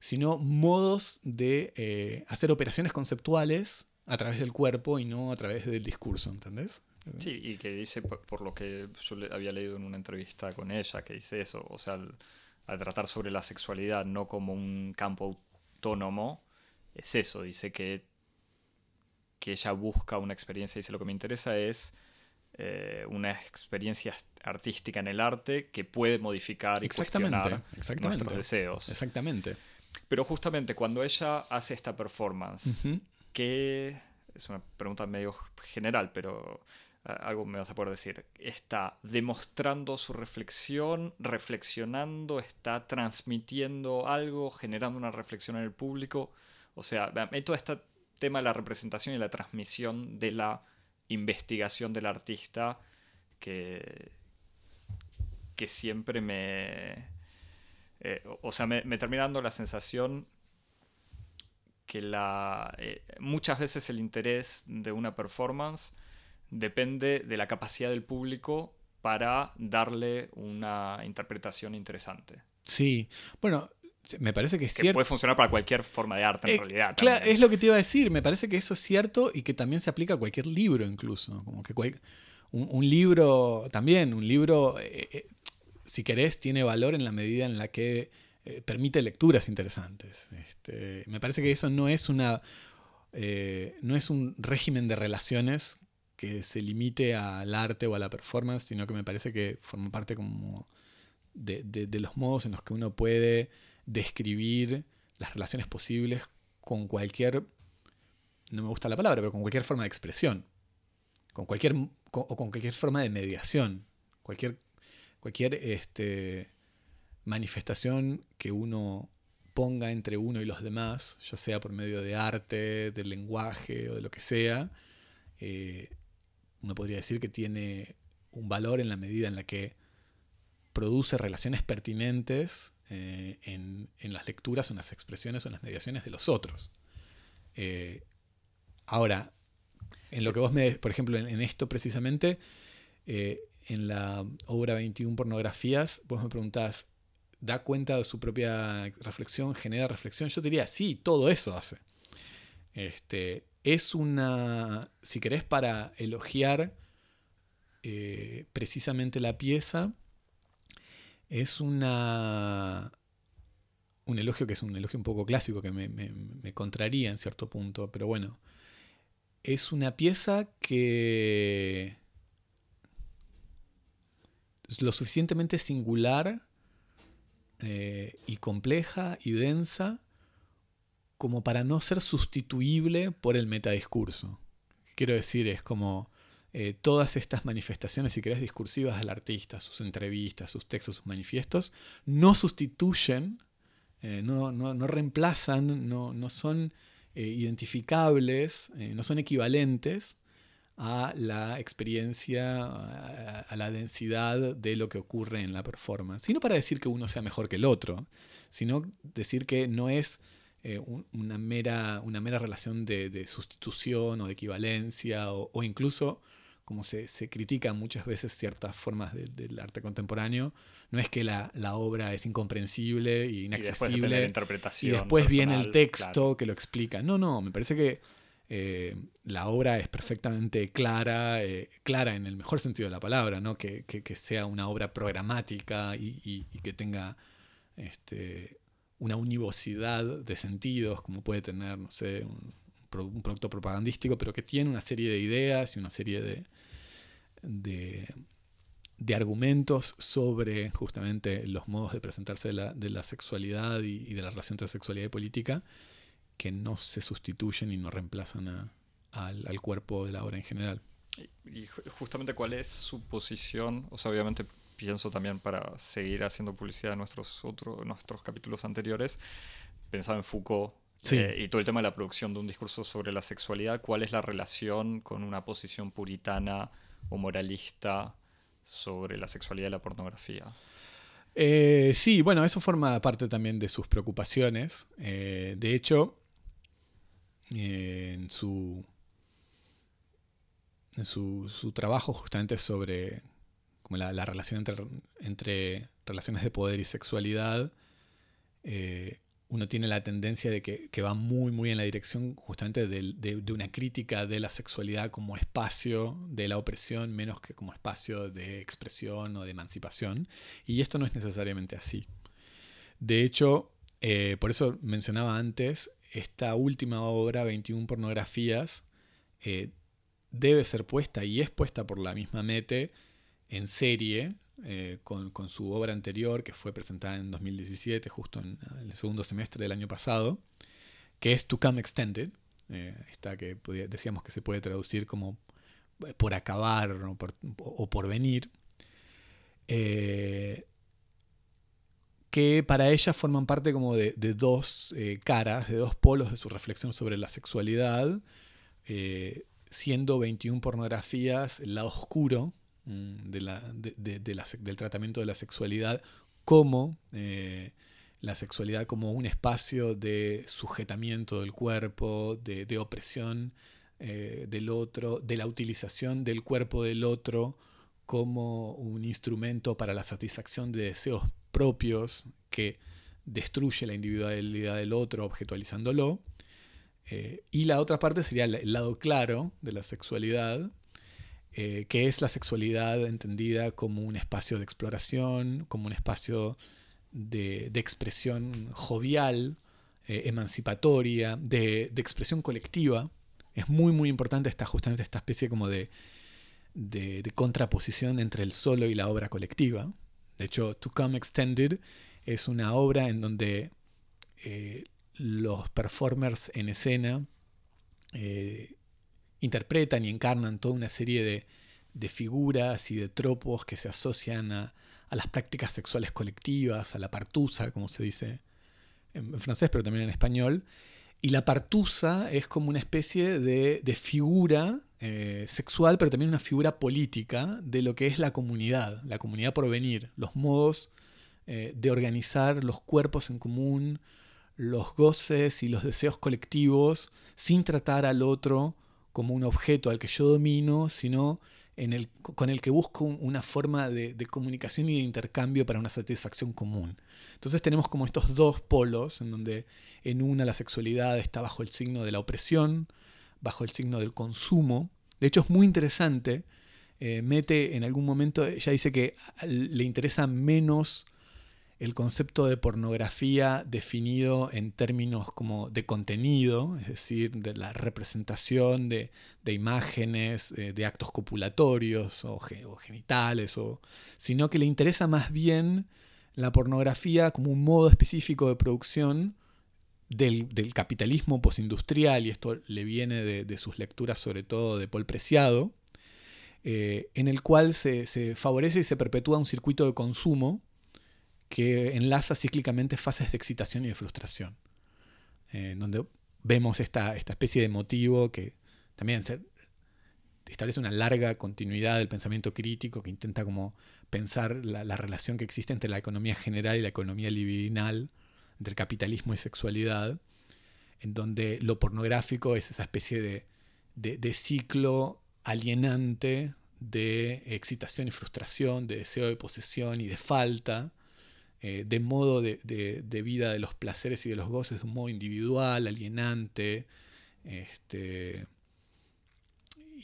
sino modos de eh, hacer operaciones conceptuales a través del cuerpo y no a través del discurso, ¿entendés? Sí, y que dice, por, lo que yo había leído en una entrevista con ella, que dice eso, o sea, al, tratar sobre la sexualidad no como un campo autónomo, es eso, dice que, que ella busca una experiencia, dice lo que me interesa es eh, una experiencia artística en el arte que puede modificar y Exactamente, cuestionar exactamente. nuestros deseos. Exactamente. Pero justamente cuando ella hace esta performance, Ujú. que es una pregunta medio general, pero algo me vas a poder decir. Está demostrando su reflexión, reflexionando, está transmitiendo algo, generando una reflexión en el público. O sea, mí todo este tema de la representación y la transmisión de la investigación del artista que, que siempre me... eh, o- sea, me, me termina dando la sensación que la, eh, muchas veces el interés de una performance depende de la capacidad del público para darle una interpretación interesante. Sí. Bueno, me parece que es Que cierto. puede funcionar para cualquier forma de arte en Eh, realidad. Claro, es lo que te iba a decir. Me parece que eso es cierto y que también se aplica a cualquier libro, incluso. Como que cual- un, un libro, también, un libro, eh, eh, si querés, tiene valor en la medida en la que permite lecturas interesantes. Este, me parece que eso no es una. no es un régimen de relaciones que se limite al arte o a la performance, sino que me parece que forma parte como de, de- de los modos en los que uno puede describir las relaciones posibles con cualquier, no me gusta la palabra, pero con cualquier forma de expresión, con cualquier, o con cualquier forma de mediación, cualquier, cualquier este, manifestación que uno ponga entre uno y los demás, ya sea por medio de arte, del lenguaje o de lo que sea, eh, uno podría decir que tiene un valor en la medida en la que produce relaciones pertinentes eh, en, en las lecturas, en las expresiones o en las mediaciones de los otros. Eh, ahora, en lo que vos me, por ejemplo, en, esto precisamente, eh, en la obra 21 pornografías, vos me preguntás, ¿da cuenta de su propia reflexión, genera reflexión? Yo te diría, sí, todo eso hace. Este, es una, si querés, para elogiar precisamente la pieza, es una un elogio que es un elogio un poco clásico que me, contraría en cierto punto, pero bueno, es una pieza que es lo suficientemente singular eh, y compleja y densa como para no ser sustituible por el metadiscurso. Quiero decir, es como eh, todas estas manifestaciones, si querés, discursivas del artista, sus entrevistas, sus textos, sus manifiestos, no sustituyen, eh, no, no, reemplazan, no, no son eh, identificables, no son equivalentes a la experiencia, a, la densidad de lo que ocurre en la performance. Sino para decir que uno sea mejor que el otro, sino decir que no es una, mera, una mera relación de, sustitución o de equivalencia, o, incluso, como se, se critica muchas veces ciertas formas del arte contemporáneo, no es que la, obra es incomprensible e inaccesible. Y después, la interpretación y después viene el texto que lo explica. No, no, me parece que eh, la obra es perfectamente clara, eh, clara en el mejor sentido de la palabra, ¿no? que, sea una obra programática y, y que tenga este, una univocidad de sentidos, como puede tener, no sé, un, producto propagandístico, pero que tiene una serie de ideas y una serie de, de, argumentos sobre justamente los modos de presentarse de la, sexualidad y, de la relación entre sexualidad y política, que no se sustituyen y no reemplazan al, al cuerpo de la obra en general. Y justamente cuál es su posición, o sea, obviamente pienso también para seguir haciendo publicidad de nuestros, otros nuestros capítulos anteriores, pensaba en Foucault eh, y todo el tema de la producción de un discurso sobre la sexualidad, cuál es la relación con una posición puritana o moralista sobre la sexualidad y la pornografía. Eh, sí, bueno, eso forma parte también de sus preocupaciones. Eh, de hecho, en su, en su, su, trabajo justamente sobre como la, relación entre, relaciones de poder y sexualidad, eh, uno tiene la tendencia de que, va muy, muy en la dirección justamente de, una crítica de la sexualidad como espacio de la opresión, menos que como espacio de expresión o de emancipación. Y esto no es necesariamente así. De hecho, eh, por eso mencionaba antes, esta última obra, 21 pornografías, eh, debe ser puesta y es puesta por la misma Mete en serie eh, con, su obra anterior, que fue presentada en 2017, justo en, el segundo semestre del año pasado, que es To Come Extended, eh, esta que decíamos que se puede traducir como eh, por acabar o por, venir, que para ella forman parte como de, dos caras, de dos polos de su reflexión sobre la sexualidad, siendo 21 pornografías el lado oscuro Mm, de la, del tratamiento de la sexualidad como eh, la sexualidad como un espacio de sujetamiento del cuerpo, de, opresión eh, del otro, de la utilización del cuerpo del otro como un instrumento para la satisfacción de deseos propios que destruye la individualidad del otro objetualizándolo. Eh, y la otra parte sería el lado claro de la sexualidad, eh, que es la sexualidad entendida como un espacio de exploración, como un espacio de, expresión jovial, eh, emancipatoria, de, expresión colectiva. Es muy, muy importante esta, justamente esta especie como de, contraposición entre el solo y la obra colectiva. De hecho, To Come Extended es una obra en donde eh, los performers en escena interpretan y encarnan toda una serie de, figuras y de tropos que se asocian a, las prácticas sexuales colectivas, a la partusa, como se dice en, francés, pero también en español. Y la partusa es como una especie de, figura eh, sexual, pero también una figura política de lo que es la comunidad, la comunidad por venir, los modos eh, de organizar los cuerpos en común, los goces y los deseos colectivos, sin tratar al otro como un objeto al que yo domino, sino con el que busco una forma de, comunicación y de intercambio para una satisfacción común. Entonces tenemos como estos dos polos, en donde en una la sexualidad está bajo el signo de la opresión, bajo el signo del consumo. De hecho es muy interesante, eh, Mete en algún momento, ya dice que le interesa menos el concepto de pornografía definido en términos como de contenido, es decir, de la representación de, imágenes, eh, de actos copulatorios o, genitales, o, sino que le interesa más bien la pornografía como un modo específico de producción del, capitalismo posindustrial, y esto le viene de, sus lecturas sobre todo de Paul Preciado, eh, en el cual se, favorece y se perpetúa un circuito de consumo que enlaza cíclicamente fases de excitación y de frustración, en donde vemos esta, esta especie de motivo que también establece una larga continuidad del pensamiento crítico que intenta como pensar la, la relación que existe entre la economía general y la economía libidinal, entre capitalismo y sexualidad, en donde lo pornográfico es esa especie de, ciclo alienante de excitación y frustración, de deseo de posesión y de falta, eh, de modo de, de, vida de los placeres y de los goces de un modo individual, alienante, este,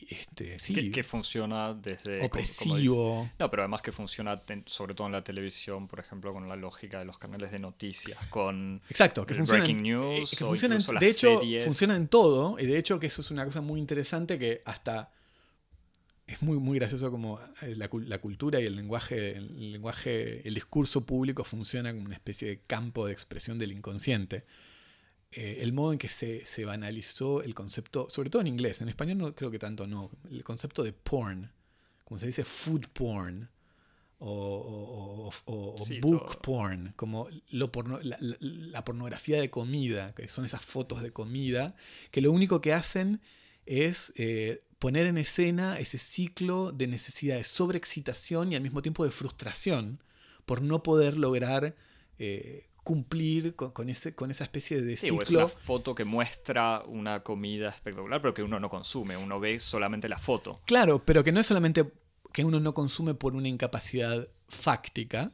este, que, funciona desde... Opresivo. no, pero además que funciona sobre todo en la televisión, por ejemplo, con la lógica de los canales de noticias, con Exacto, que breaking news, que de hecho, funciona en todo, y de hecho que eso es una cosa muy interesante que hasta es muy, muy gracioso como eh, la, la, cultura y el lenguaje, el lenguaje, el discurso público funciona como una especie de campo de expresión del inconsciente. Eh, el modo en que se, banalizó el concepto, sobre todo en inglés, en español no creo que tanto no, el concepto de porn, como se dice food porn o, book porn, como lo la, pornografía de comida, que son esas fotos de comida, que lo único que hacen es eh, poner en escena ese ciclo de necesidad de sobreexcitación y al mismo tiempo de frustración por no poder lograr eh, cumplir con, ese, con esa especie de ciclo. es una foto que muestra una comida espectacular, pero que uno no consume, uno ve solamente la foto. Claro, pero que no es solamente que uno no consume por una incapacidad fáctica,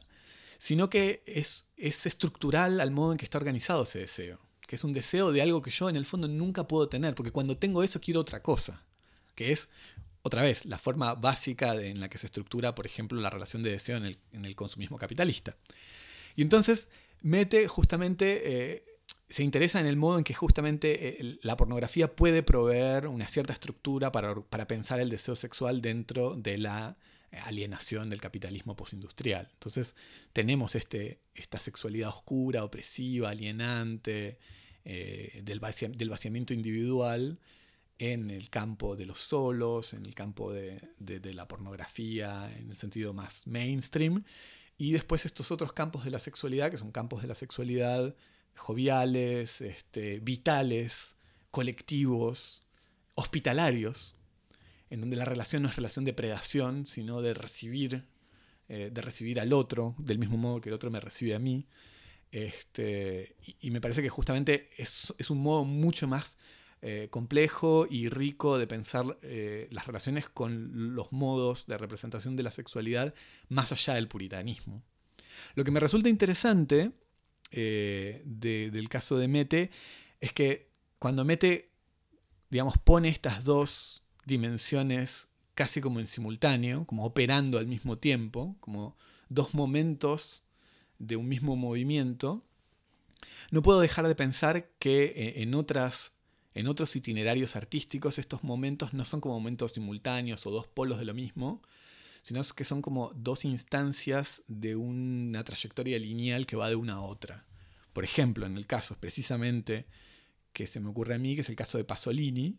sino que es, es estructural al modo en que está organizado ese deseo. Que es un deseo de algo que yo en el fondo nunca puedo tener, porque cuando tengo eso quiero otra cosa, que es otra vez, la forma básica en la que se estructura, por ejemplo, la relación de deseo en el, en el consumismo capitalista. Y entonces, mete justamente, eh, se interesa en el modo en que justamente eh, la pornografía puede proveer una cierta estructura para, pensar el deseo sexual dentro de la alienación del capitalismo postindustrial. Entonces tenemos este, esta sexualidad oscura, opresiva, alienante, eh, del, del, vaciamiento individual en el campo de los solos, en el campo de la pornografía, en el sentido más mainstream, y después estos otros campos de la sexualidad, que son campos de la sexualidad joviales, este, vitales, colectivos, hospitalarios, en donde la relación no es relación de predación, sino de recibir, eh, de recibir al otro, del mismo modo que el otro me recibe a mí. Este, y, me parece que justamente es, es un modo mucho más eh, complejo y rico de pensar eh, las relaciones con los modos de representación de la sexualidad más allá del puritanismo. Lo que me resulta interesante del caso de Mete es que cuando Mete, digamos, pone estas dos dimensiones casi como en simultáneo, como operando al mismo tiempo, como dos momentos de un mismo movimiento, no puedo dejar de pensar que en otras en otros itinerarios artísticos estos momentos no son como momentos simultáneos o dos polos de lo mismo, sino que son como dos instancias de una trayectoria lineal que va de una a otra. Por ejemplo, en el caso precisamente que se me ocurre a mí, que es el caso de Pasolini,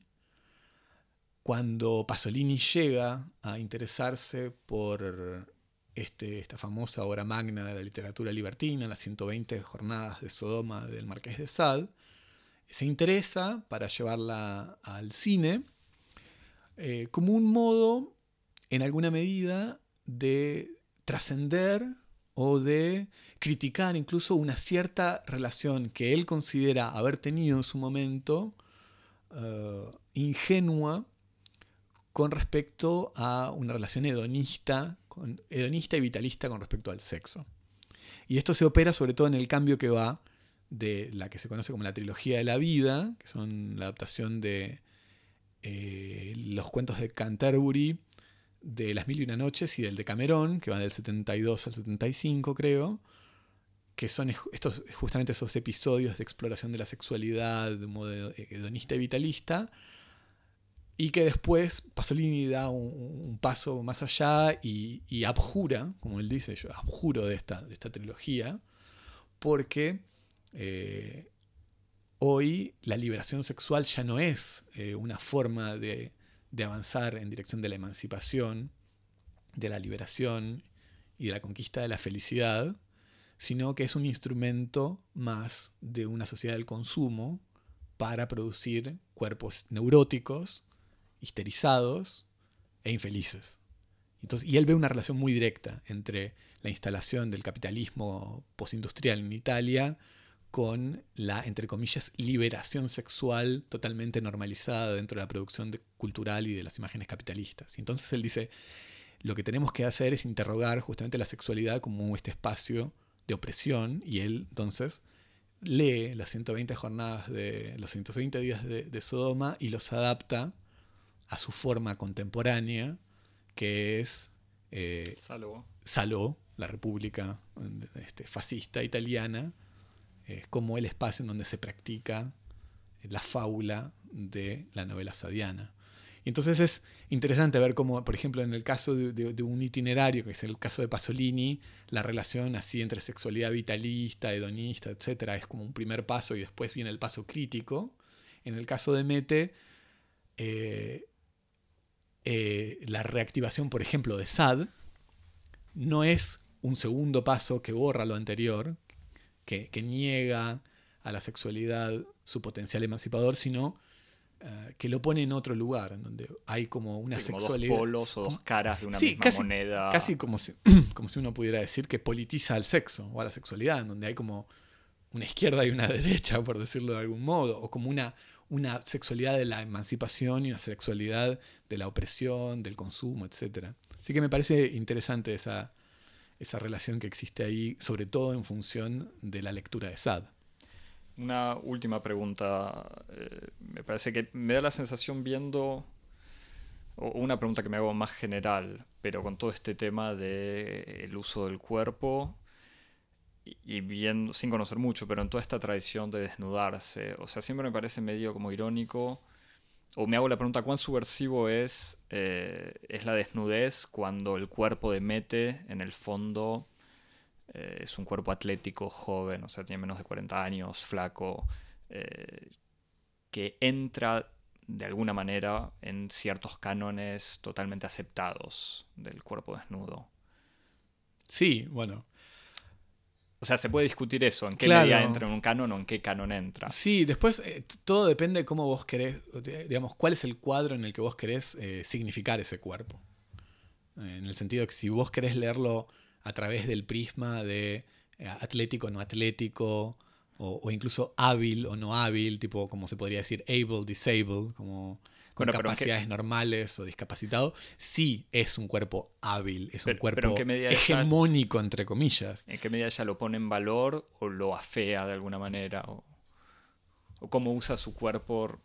cuando Pasolini llega a interesarse por este, esta famosa obra magna de la literatura libertina, las 120 jornadas de Sodoma del Marqués de Sade, se interesa para llevarla al cine eh, como un modo, en alguna medida, de trascender o de criticar incluso una cierta relación que él considera haber tenido en su momento eh, ingenua con respecto a una relación hedonista, hedonista y vitalista con respecto al sexo. Y esto se opera sobre todo en el cambio que va de la que se conoce como la trilogía de la vida, que son la adaptación de eh, los cuentos de Canterbury, de Las Mil y Una Noches y del de Camerón, que van del 72 al 75 creo, que son estos, justamente esos episodios de exploración de la sexualidad de modo hedonista y vitalista, y que después Pasolini da un, paso más allá y, abjura, como él dice, yo abjuro de esta, de esta trilogía, porque eh, hoy la liberación sexual ya no es eh, una forma de, de avanzar en dirección de la emancipación, de la liberación y de la conquista de la felicidad, sino que es un instrumento más de una sociedad del consumo para producir cuerpos neuróticos, histerizados e infelices. Y él ve una relación muy directa entre la instalación del capitalismo postindustrial en Italia con la, entre comillas, liberación sexual totalmente normalizada dentro de la producción cultural y de las imágenes capitalistas. Entonces él dice, lo que tenemos que hacer es interrogar justamente la sexualidad como este espacio de opresión y él entonces lee las 120 jornadas de los 120 días de, Sodoma y los adapta a su forma contemporánea, que es eh, Salò. la república este, fascista italiana, es como el espacio en donde se practica la fábula de la novela sadiana. Entonces es interesante ver cómo, por ejemplo, en el caso de, un itinerario, que es el caso de Pasolini, la relación así entre sexualidad vitalista, hedonista, etc., es como un primer paso y después viene el paso crítico. En el caso de Mete, eh, eh, la reactivación, por ejemplo, de Sad, no es un segundo paso que borra lo anterior, que, que niega a la sexualidad su potencial emancipador, sino eh, que lo pone en otro lugar, en donde hay como una sexualidad. Dos polos o dos caras de una misma moneda. Casi como si, como si uno pudiera decir que politiza al sexo o a la sexualidad, en donde hay como una izquierda y una derecha, por decirlo de algún modo, o como una, una sexualidad de la emancipación y una sexualidad de la opresión, del consumo, etc. Así que me parece interesante esa, esa relación que existe ahí, sobre todo en función de la lectura de Sad. Una última pregunta. Eh, me parece que me da la sensación viendo, o una pregunta que me hago más general, pero con todo este tema del uso del cuerpo y, viendo, sin conocer mucho, pero en toda esta tradición de desnudarse. O sea, siempre me parece medio como irónico, o me hago la pregunta, ¿cuán subversivo es, eh, es la desnudez cuando el cuerpo de Mete, en el fondo, eh, es un cuerpo atlético, joven, o sea, tiene menos de 40 años, flaco, eh, que entra de alguna manera en ciertos cánones totalmente aceptados del cuerpo desnudo. Sí, bueno. O sea, se puede discutir eso, en qué medida entra en un canon o en qué canon entra. Sí, después eh, todo depende de cómo vos querés, digamos, cuál es el cuadro en el que vos querés significar ese cuerpo. en el sentido de que si vos querés leerlo a través del prisma de eh, atlético, no atlético, o, incluso hábil o no hábil, tipo como se podría decir able, disabled, como con capacidades normales o discapacitado, sí es un cuerpo hábil, es un cuerpo hegemónico, entre comillas. ¿En qué medida ella lo pone en valor o lo afea de alguna manera? ¿O, cómo usa su cuerpo?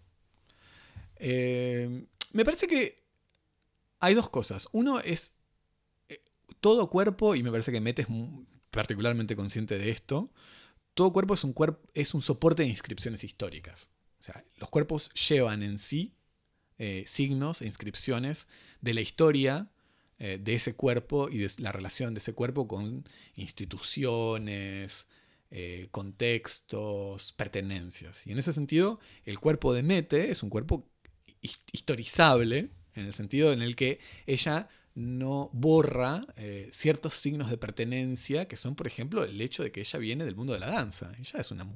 Eh, me parece que hay dos cosas. Uno es todo cuerpo, y me parece que Mete es particularmente consciente de esto, todo cuerpo es un, es un soporte de inscripciones históricas. O sea, los cuerpos llevan en sí eh, signos e inscripciones de la historia eh, de ese cuerpo y de la relación de ese cuerpo con instituciones, eh, contextos, pertenencias. Y en ese sentido, el cuerpo de Mete es un cuerpo historizable, en el sentido en el que ella no borra ciertos signos de pertenencia, que son, por ejemplo, el hecho de que ella viene del mundo de la danza. Ella es una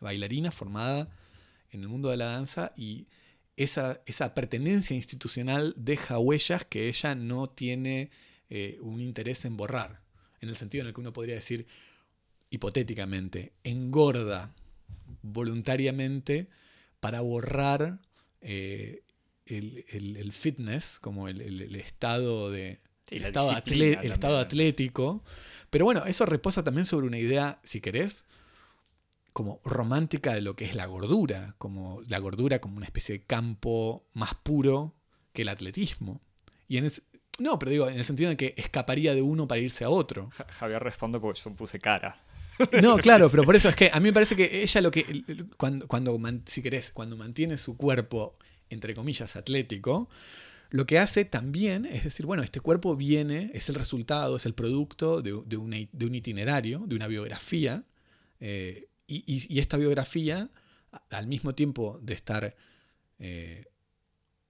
bailarina formada en el mundo de la danza y esa, esa pertenencia institucional deja huellas que ella no tiene eh, un interés en borrar, en el sentido en el que uno podría decir, hipotéticamente, engorda voluntariamente para borrar eh, el, fitness, como el, estado de. el, estado el estado atlético. Pero bueno, eso reposa también sobre una idea, si querés, como romántica de lo que es la gordura, como la gordura como una especie de campo más puro que el atletismo. Y en no, pero digo, en el sentido de que escaparía de uno para irse a otro. Javier responde porque yo puse cara. No, claro, pero por eso es que a mí me parece que ella lo que, cuando, cuando si querés, cuando mantiene su cuerpo entre comillas, atlético, lo que hace también es decir, bueno, este cuerpo viene, es el resultado, es el producto de, un itinerario, de una biografía, eh, y, esta biografía al mismo tiempo de estar eh,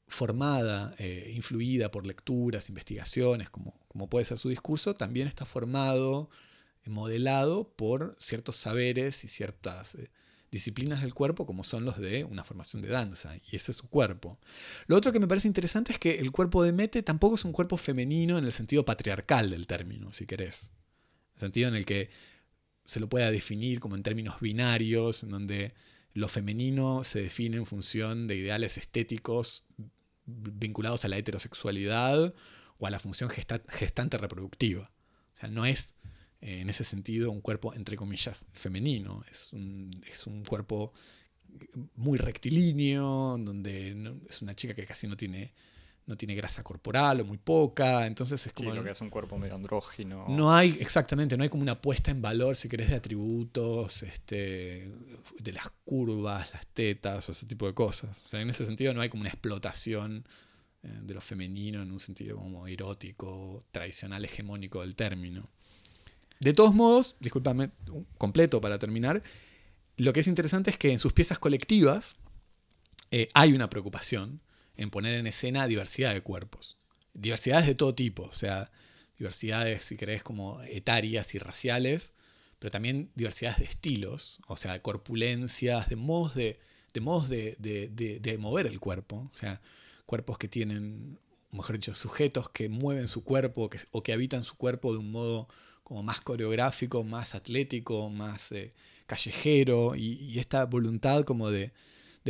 formada, eh, influida por lecturas, investigaciones, como, como, puede ser su discurso, también está formado, modelado por ciertos saberes y ciertas disciplinas del cuerpo como son los de una formación de danza, y ese es su cuerpo. Lo otro que me parece interesante es que el cuerpo de Mete tampoco es un cuerpo femenino en el sentido patriarcal del término, si querés. El sentido en el que se lo pueda definir como en términos binarios, en donde lo femenino se define en función de ideales estéticos vinculados a la heterosexualidad o a la función gestante reproductiva. O sea, no es eh, en ese sentido un cuerpo, entre comillas, femenino. Es un, es un cuerpo muy rectilíneo, donde es una chica que casi no tiene, no tiene grasa corporal o muy poca. Entonces es como. Sí, lo que es un cuerpo medio andrógino. No hay, exactamente, no hay como una puesta en valor, si querés, de atributos, este, de las curvas, las tetas, o ese tipo de cosas. O sea, en ese sentido no hay como una explotación eh, de lo femenino en un sentido como erótico, tradicional, hegemónico del término. De todos modos, discúlpame, completo para terminar, lo que es interesante es que en sus piezas colectivas eh, hay una preocupación en poner en escena diversidad de cuerpos. Diversidades de todo tipo, o sea, diversidades, si querés, como etarias y raciales, pero también diversidades de estilos, o sea, corpulencias, de modos de, de modos de, de, mover el cuerpo, o sea, cuerpos que tienen, mejor dicho, sujetos que mueven su cuerpo o que habitan su cuerpo de un modo como más coreográfico, más atlético, más eh, callejero, y, esta voluntad como de,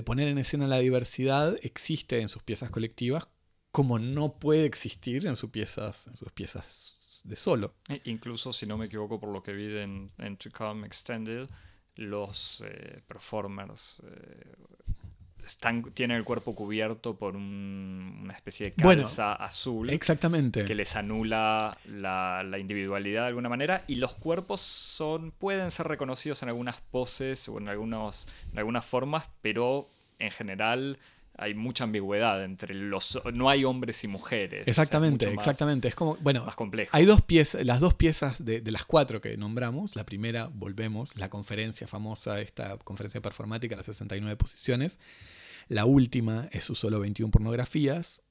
poner en escena la diversidad existe en sus piezas colectivas, como no puede existir en sus piezas, en sus piezas de solo. E incluso, si no me equivoco, por lo que vi en, To Come Extended, los eh, performers eh, tienen el cuerpo cubierto por una especie de calza azul. Exactamente. Que les anula la, individualidad de alguna manera. Y los cuerpos son, pueden ser reconocidos en algunas poses o en, algunos, en algunas formas, pero en general hay mucha ambigüedad entre los no hay hombres y mujeres exactamente exactamente es como bueno más complejo hay dos piezas las dos piezas de, de, las cuatro que nombramos la primera volvemos la conferencia famosa esta conferencia performática las 69 posiciones la última es su solo 21 pornografías.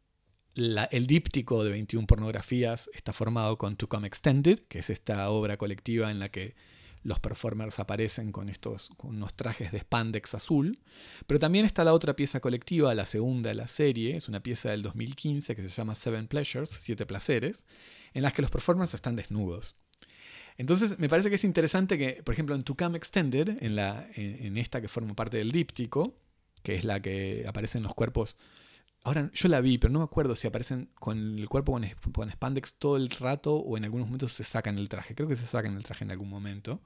el díptico de 21 pornografías está formado con To Come Extended, que es esta obra colectiva en la que los performers aparecen con estos con unos trajes de spandex azul. Pero también está la otra pieza colectiva, la segunda de la serie, es una pieza del 2015 que se llama Seven Pleasures, Siete Placeres, en las que los performers están desnudos. Entonces me parece que es interesante que, por ejemplo, en To Come Extended, en, la, en esta que forma parte del díptico, que es la que aparece en los cuerpos. Ahora, yo la vi, pero no me acuerdo si aparecen con el cuerpo con, spandex todo el rato o en algunos momentos se sacan el traje. Creo que se sacan el traje en algún momento.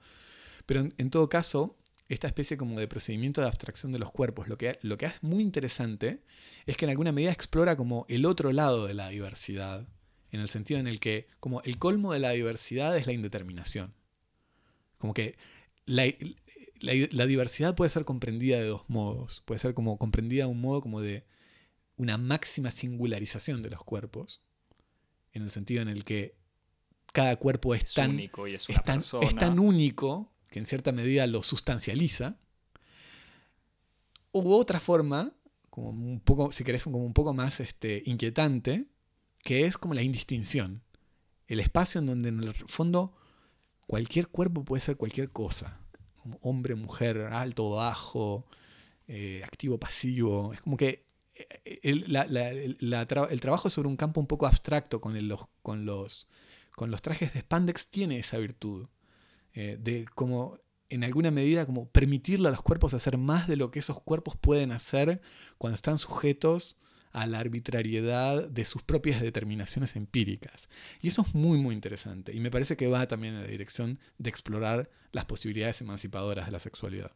Pero en, todo caso, esta especie como de procedimiento de abstracción de los cuerpos, lo que, lo que es muy interesante es que en alguna medida explora como el otro lado de la diversidad, en el sentido en el que como el colmo de la diversidad es la indeterminación. Como que la, la, diversidad puede ser comprendida de dos modos. Puede ser como comprendida de un modo como de una máxima singularización de los cuerpos, en el sentido en el que cada cuerpo es, tan, único y es, tan, único que en cierta medida lo sustancializa. U otra forma, como un poco, si querés, como un poco más este, inquietante, que es como la indistinción. El espacio en donde en el fondo cualquier cuerpo puede ser cualquier cosa hombre, mujer, alto, bajo, eh, activo, pasivo. Es como que eh, el, trabajo sobre un campo un poco abstracto con, los, con, los, con los trajes de spandex tiene esa virtud. Eh, de como en alguna medida como permitirle a los cuerpos hacer más de lo que esos cuerpos pueden hacer cuando están sujetos a la arbitrariedad de sus propias determinaciones empíricas. Y eso es muy, muy interesante. Y me parece que va también en la dirección de explorar las posibilidades emancipadoras de la sexualidad.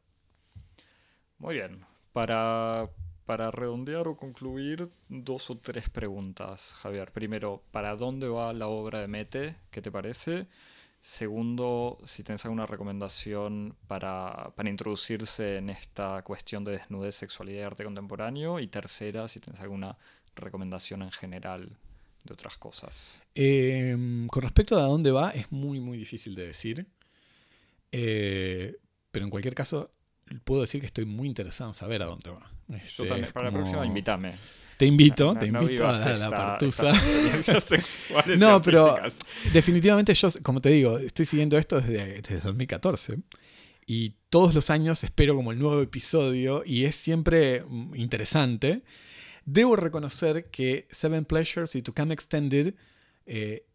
Muy bien. Para, para redondear o concluir, dos o tres preguntas, Javier. Primero, ¿para dónde va la obra de Mete? ¿Qué te parece? Segundo, si tienes alguna recomendación para, introducirse en esta cuestión de desnudez, sexualidad y arte contemporáneo. Y tercera, si tienes alguna recomendación en general de otras cosas. Em, con respecto a dónde va, es muy, muy difícil de decir. Eh, pero en cualquier caso, puedo decir que estoy muy interesado en saber a dónde va. Yo Este, también, es para la próxima, invítame. Te invito, No- te invito a la esta- partusa. sexuales No, pero-. Definitivamente yo, como te digo, estoy siguiendo esto desde, desde 2014 y todos los años espero como el nuevo episodio y es siempre mm, interesante. Debo reconocer que Seven Pleasures y To Come Extended eh,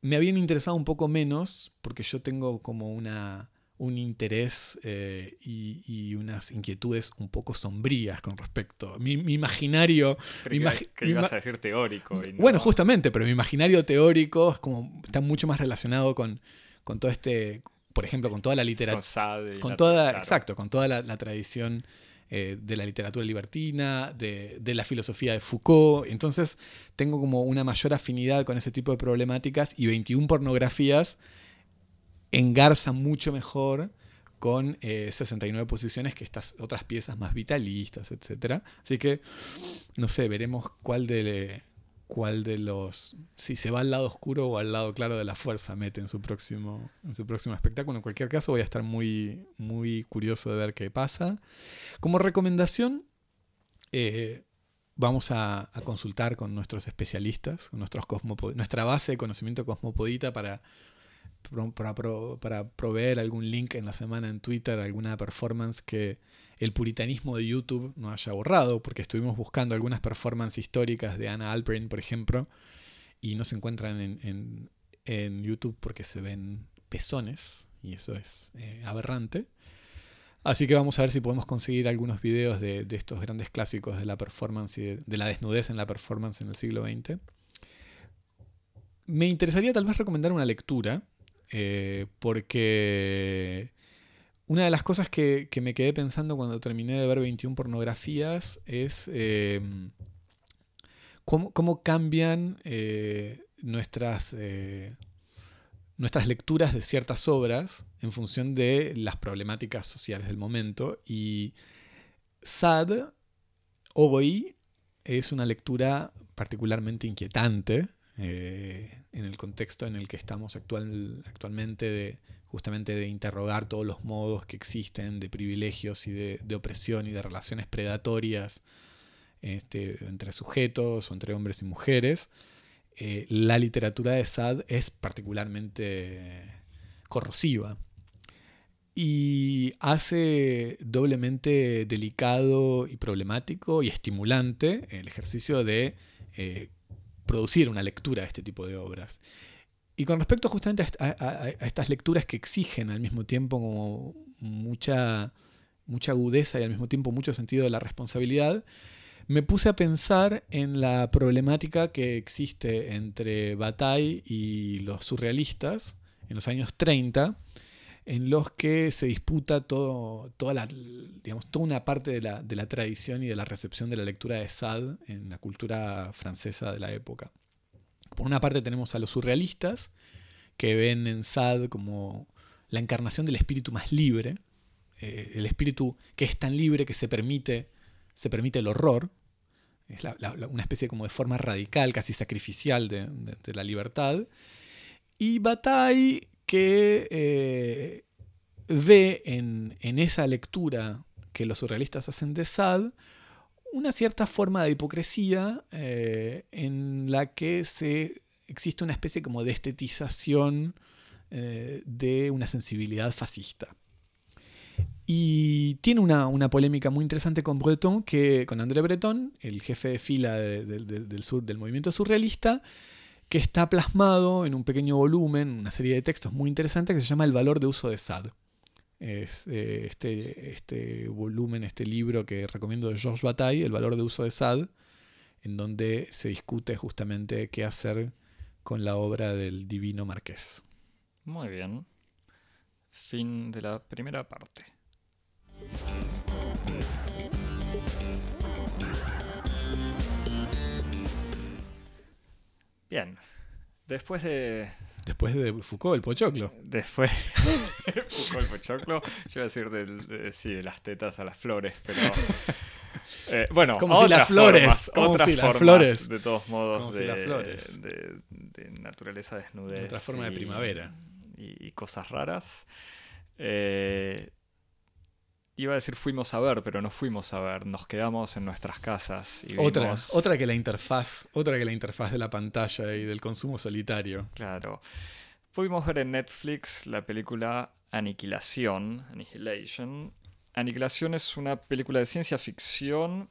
me habían interesado un poco menos porque yo tengo como una, un interés eh, y, y unas inquietudes un poco sombrías con respecto. Mi, mi imaginario Creí que, imagi- que me ibas a decir teórico. y no- bueno, justamente, pero mi imaginario teórico es como está mucho más relacionado con, con todo este, por ejemplo, con toda la literatura, con la- toda, claro. exacto, con toda la, la tradición eh, de la literatura libertina, de, de la filosofía de Foucault. Entonces tengo como una mayor afinidad con ese tipo de problemáticas y 21 pornografías engarza mucho mejor con eh, 69 posiciones que estas otras piezas más vitalistas, etc. Así que, no sé, veremos cuál de, cuál de los... Si se va al lado oscuro o al lado claro de la fuerza mete en su próximo, en su próximo espectáculo. En cualquier caso, voy a estar muy, muy curioso de ver qué pasa. Como recomendación, eh, vamos a, consultar con nuestros especialistas, con nuestros nuestra base de conocimiento cosmopolita para, para, pro- para proveer algún link en la semana en Twitter, alguna performance que el puritanismo de YouTube no haya borrado, porque estuvimos buscando algunas performances históricas de Anna Alprin, por ejemplo, y no se encuentran en, YouTube porque se ven pezones, y eso es eh, aberrante. Así que vamos a ver si podemos conseguir algunos videos de, estos grandes clásicos de la performance y de la desnudez en la performance en el siglo XX. Me interesaría tal vez recomendar una lectura, eh, porque una de las cosas que, me quedé pensando cuando terminé de ver 21 pornografías es eh, cómo, cambian eh, nuestras, nuestras lecturas de ciertas obras en función de las problemáticas sociales del momento. Y Sad, hoy, es una lectura particularmente inquietante eh, en el contexto en el que estamos actual, actualmente, de, justamente de interrogar todos los modos que existen de privilegios y de, de opresión y de relaciones predatorias este, entre sujetos o entre hombres y mujeres. Eh, la literatura de Sad es particularmente corrosiva y hace doblemente delicado y problemático y estimulante el ejercicio de eh, producir una lectura de este tipo de obras. Y con respecto justamente a, est- a- a- a estas lecturas que exigen al mismo tiempo como mucha, mucha agudeza y al mismo tiempo mucho sentido de la responsabilidad, me puse a pensar en la problemática que existe entre Bataille y los surrealistas en los años 30, en los que se disputa toda, la, digamos, toda una parte de la, de la tradición y de la recepción de la lectura de Sade en la cultura francesa de la época. Por una parte tenemos a los surrealistas, que ven en Sade como la encarnación del espíritu más libre, eh, el espíritu que es tan libre que se permite, se permite el horror, es una especie como de forma radical, casi sacrificial de, de- de la libertad. Y Bataille que eh, ve en, en esa lectura que los surrealistas hacen de Sade una cierta forma de hipocresía eh, en la que se, existe una especie como de estetización eh, de una sensibilidad fascista. Y tiene una, una polémica muy interesante con Breton, que, con André Breton, el jefe de fila de- de- de- del, sur, del movimiento surrealista, que está plasmado en un pequeño volumen, una serie de textos muy interesantes que se llama El valor de uso de Sade. Es eh, este, este volumen, este libro que recomiendo de Georges Bataille, El valor de uso de Sade, en donde se discute justamente qué hacer con la obra del divino marqués. Muy bien. Fin de la primera parte. Bien. Después de. Después de Foucault, el pochoclo. Después. Foucault el pochoclo. Yo iba a decir del- de, sí, de las tetas a las flores, pero. eh, bueno, Como si otras las flores, formas, como otras si formas, flores. de todos modos, Como si de, las flores. de- de naturaleza desnudez. Otra forma de primavera. Y, y cosas raras. Eh, iba a decir fuimos a ver, pero no fuimos a ver, nos quedamos en nuestras casas y Otra, vimos- otra que la interfaz, otra que la interfaz de la pantalla y del consumo solitario. Claro. Pudimos ver en Netflix la película Aniquilación, Annihilation. Aniquilación es una película de ciencia ficción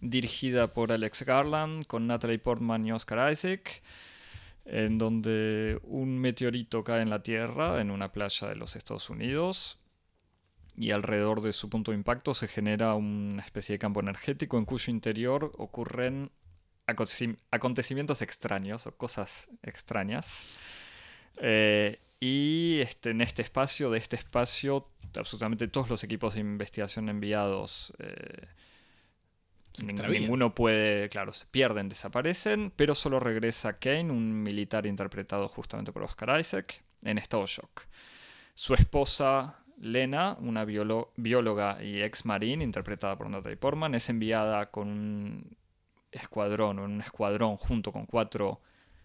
dirigida por Alex Garland con Natalie Portman y Oscar Isaac, en donde un meteorito cae en la Tierra en una playa de los Estados Unidos y alrededor de su punto de impacto se genera una especie de campo energético en cuyo interior ocurren aconte- acontecimientos extraños o cosas extrañas. Eh, y este, en este espacio, de este espacio, absolutamente todos los equipos de investigación enviados, eh, ninguno puede, claro, se pierden, desaparecen, pero solo regresa Kane, un militar interpretado justamente por Oscar Isaac, en estado shock. Su esposa, Lena, una bióloga y ex marín, interpretada por Natalie Portman, es enviada con un escuadrón, un escuadrón junto con cuatro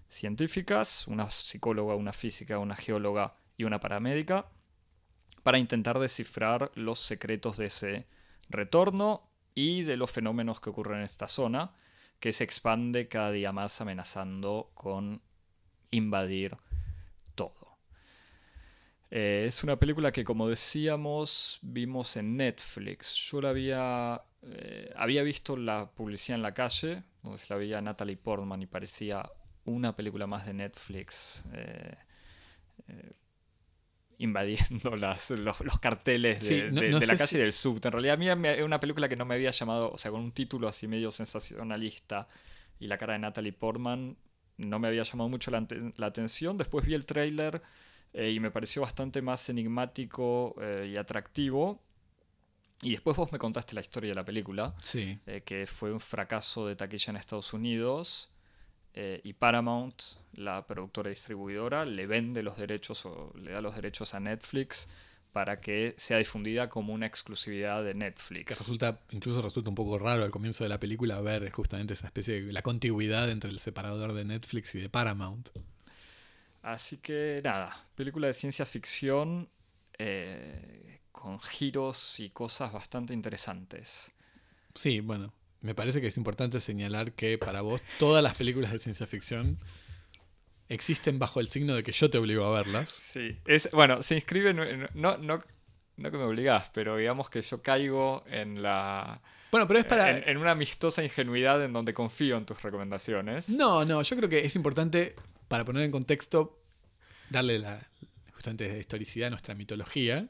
científicas, una psicóloga, una física, una geóloga y una paramédica, para intentar descifrar los secretos de ese retorno y de los fenómenos que ocurren en esta zona, que se expande cada día más amenazando con invadir todo. Eh, es una película que, como decíamos, vimos en Netflix. Yo la había, eh, había visto la publicidad en la calle, donde se la veía Natalie Portman y parecía una película más de Netflix. eh, invadiendo las, los, los carteles de, Sí, no- de- no de la calle si- y del subte. En realidad, a mí era una película que no me había llamado, o sea, con un título así medio sensacionalista y la cara de Natalie Portman no me había llamado mucho la, la atención. Después vi el tráiler eh, y me pareció bastante más enigmático eh, y atractivo. Y después vos me contaste la historia de la película, Sí. eh, que fue un fracaso de taquilla en Estados Unidos. y Paramount, la productora y distribuidora, le vende los derechos o le da los derechos a Netflix para que sea difundida como una exclusividad de Que Netflix. resulta, incluso resulta un poco raro al comienzo de la película ver justamente esa especie de la contigüidad entre el separador de Netflix y de Paramount. Así que nada, película de ciencia ficción eh, con giros y cosas bastante interesantes. Sí, bueno, me parece que es importante señalar que para vos todas las películas de ciencia ficción existen bajo el signo de que yo te obligo a verlas. Sí, es, bueno, se inscribe, en- no, no, no que me obligás, pero digamos que yo caigo en la... Bueno, pero es para... En, en una amistosa ingenuidad en donde confío en tus recomendaciones. No, no, yo creo que es importante, para poner en contexto, darle la, justamente historicidad a nuestra mitología.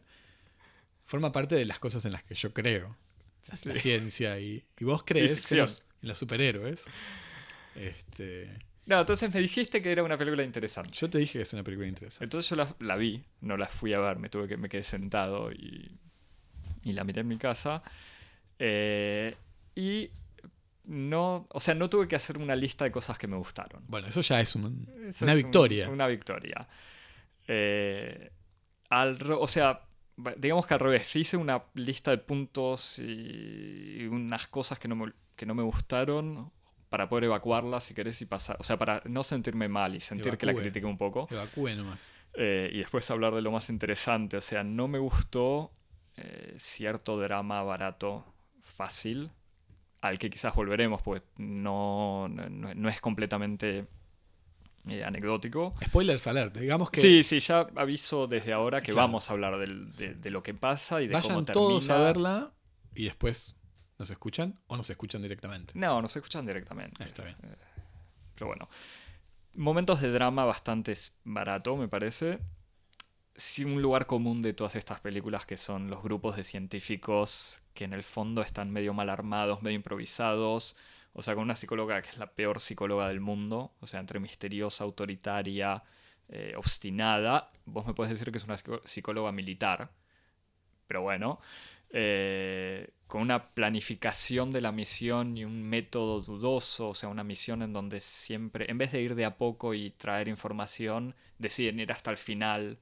Forma parte de las cosas en las que yo creo. Sí. La ciencia y, y vos crees en los, en los superhéroes. Este, No, entonces me dijiste que era una película interesante. yo te dije que es una película interesante. Entonces yo la, la vi, no la fui a ver, me tuve que me quedé sentado y, y la miré en mi casa. Eh, y no, o sea, no tuve que hacer una lista de cosas que me gustaron. Bueno, eso ya es un- Eso una es un- victoria. una victoria. Eh, al, o sea, digamos que al revés, hice una lista de puntos y unas cosas que no me, que no me gustaron para poder evacuarlas si querés y pasar, o sea, para no sentirme mal y sentir que la critiqué un poco. Evacúe nomás. Eh, y después hablar de lo más interesante. O sea, no me gustó eh, cierto drama barato, fácil, al que quizás volveremos, pues no, no, no es completamente eh, anecdótico. Spoilers alert. Digamos que Sí, sí, ya aviso desde ahora que Claro. vamos a hablar del- de, de lo que pasa y de cómo vayan termina. todos a verla y después nos escuchan o nos escuchan directamente. No, nos escuchan directamente. Ah, está bien. Pero bueno. Momentos de drama bastante barato, me parece. Sí, un lugar común de todas estas películas que son los grupos de científicos que en el fondo están medio mal armados, medio improvisados. O sea, con una psicóloga que es la peor psicóloga del mundo. O sea, entre misteriosa, autoritaria, eh, obstinada. Vos me puedes decir que es una psicóloga militar. Pero bueno. eh, con una planificación de la misión y un método dudoso, o sea, una misión en donde siempre, en vez de ir de a poco y traer información, deciden ir hasta el final.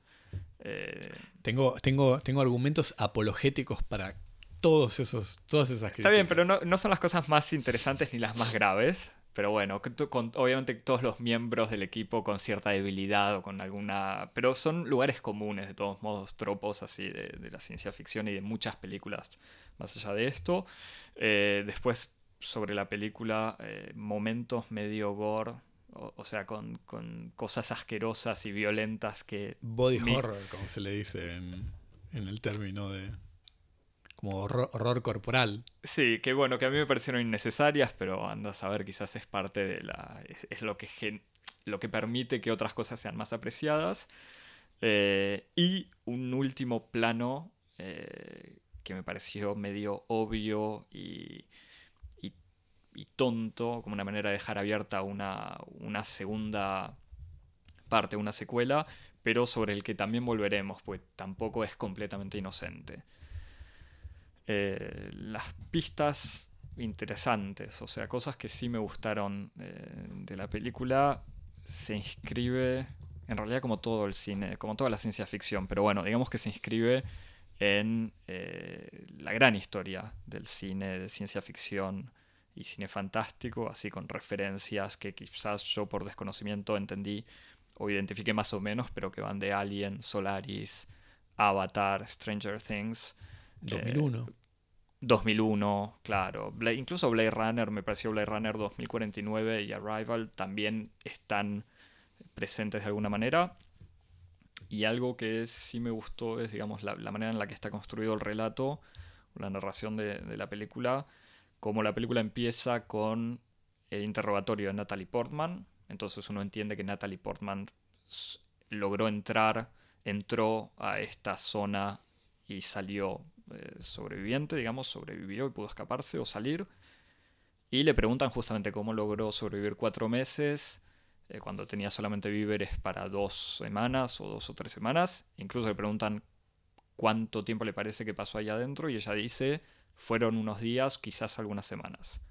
Eh, Tengo, tengo, tengo argumentos apologéticos para todos esos, todas esas está bien, críticas. pero no, no son las cosas más interesantes ni las más graves. pero bueno, con, obviamente todos los miembros del equipo con cierta debilidad o con alguna... Pero son lugares comunes, de todos modos, tropos así de, la ciencia ficción y de muchas películas más allá de esto. Eh, después, sobre la película, eh, momentos medio gore, o, sea, con, cosas asquerosas y violentas que... Body horror, como se le dice en el término de como horror, corporal. Sí, que bueno, que a mí me parecieron innecesarias, pero anda a saber, quizás es parte de la. es, lo, que lo que permite que otras cosas sean más apreciadas. Eh, y un último plano eh, que me pareció medio obvio y, y, tonto, como una manera de dejar abierta una, una segunda parte, una secuela, pero sobre el que también volveremos, pues tampoco es completamente inocente. Eh, las pistas interesantes, o sea, cosas que sí me gustaron eh, de la película, se inscribe, en realidad como todo el cine, como toda la ciencia ficción, pero bueno, digamos que se inscribe en eh, la gran historia del cine de ciencia ficción y cine fantástico, así con referencias que quizás yo por desconocimiento entendí o identifiqué más o menos, pero que van de Alien, Solaris, Avatar, Stranger Things. 2001. 2001, eh, claro. incluso Blade Runner, me pareció Blade Runner 2049 y Arrival también están presentes de alguna manera. Y algo que sí me gustó es, digamos, la, manera en la que está construido el relato, la narración de, de, la película, como la película empieza con el interrogatorio de Natalie Portman. Entonces uno entiende que Natalie Portman logró entrar, entró a esta zona y salió eh, sobreviviente, digamos, sobrevivió y pudo escaparse o salir. Y le preguntan justamente cómo logró sobrevivir cuatro meses eh, cuando tenía solamente víveres para dos semanas o dos o tres semanas. Incluso le preguntan cuánto tiempo le parece que pasó allá adentro y ella dice fueron unos días, quizás algunas semanas.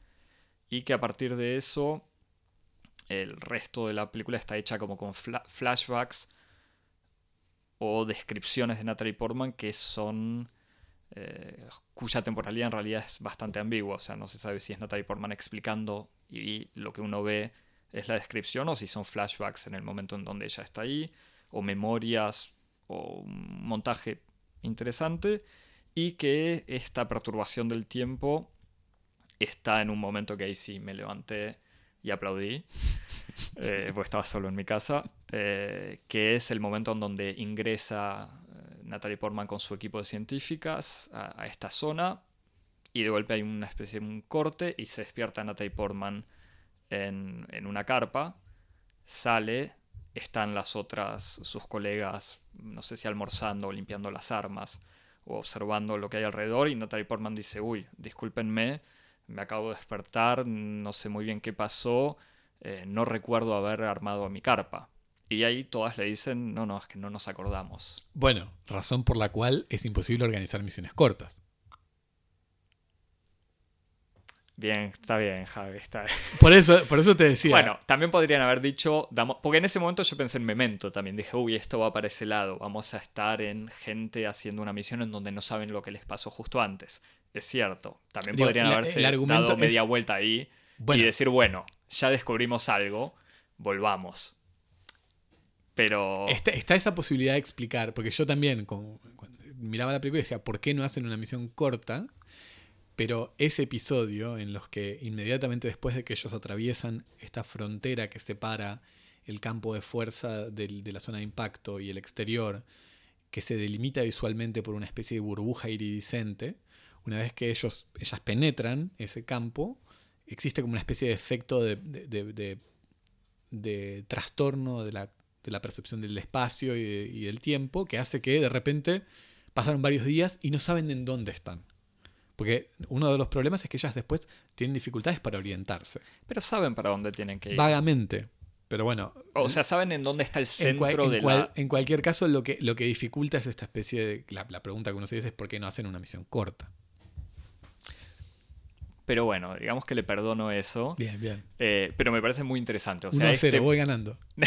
Y que a partir de eso el resto de la película está hecha como con flashbacks o descripciones de Natalie Portman que son cuya temporalidad en realidad es bastante ambigua, o sea, no se sabe si es Natalie Portman explicando y lo que uno ve es la descripción o si son flashbacks en el momento en donde ella está ahí, o memorias, o un montaje interesante, y que esta perturbación del tiempo está en un momento que ahí sí me levanté y aplaudí, eh, porque estaba solo en mi casa, eh, que es el momento en donde ingresa Natalie Portman con su equipo de científicas a, esta zona y de golpe hay una especie de un corte y se despierta Natalie Portman en, una carpa, sale, están las otras, sus colegas, no sé si almorzando o limpiando las armas o observando lo que hay alrededor y Natalie Portman dice, uy, discúlpenme, me acabo de despertar, no sé muy bien qué pasó, eh, no recuerdo haber armado mi carpa. Y ahí todas le dicen, no, no, es que no nos acordamos. Bueno, razón por la cual es imposible organizar misiones cortas. Bien, está bien, Javi, está bien. Por eso, por eso te decía. Bueno, también podrían haber dicho, porque en ese momento yo pensé en Memento también. Dije, uy, esto va para ese lado. Vamos a estar en gente haciendo una misión en donde no saben lo que les pasó justo antes. Es cierto. También podrían haberse dado media vuelta ahí y decir, bueno, ya descubrimos algo, volvamos. Pero. Está, esa posibilidad de explicar, porque yo también cuando miraba la película decía, ¿por qué no hacen una misión corta? Pero ese episodio en los que inmediatamente después de que ellos atraviesan esta frontera que separa el campo de fuerza de la zona de impacto y el exterior, que se delimita visualmente por una especie de burbuja iridiscente, una vez que ellos, ellas penetran ese campo, existe como una especie de efecto de, de trastorno de la de la percepción del espacio y, del tiempo, que hace que de repente pasaron varios días y no saben en dónde están. Porque uno de los problemas es que ellas después tienen dificultades para orientarse. Pero saben para dónde tienen que ir. Vagamente. Pero bueno. O sea, saben en dónde está el centro de la. En cualquier caso, lo que, lo que dificulta es esta especie de. La, la pregunta que uno se dice es por qué no hacen una misión corta. Pero bueno, digamos que le perdono eso. Bien, bien. Eh, pero me parece muy interesante. O sea, este voy ganando.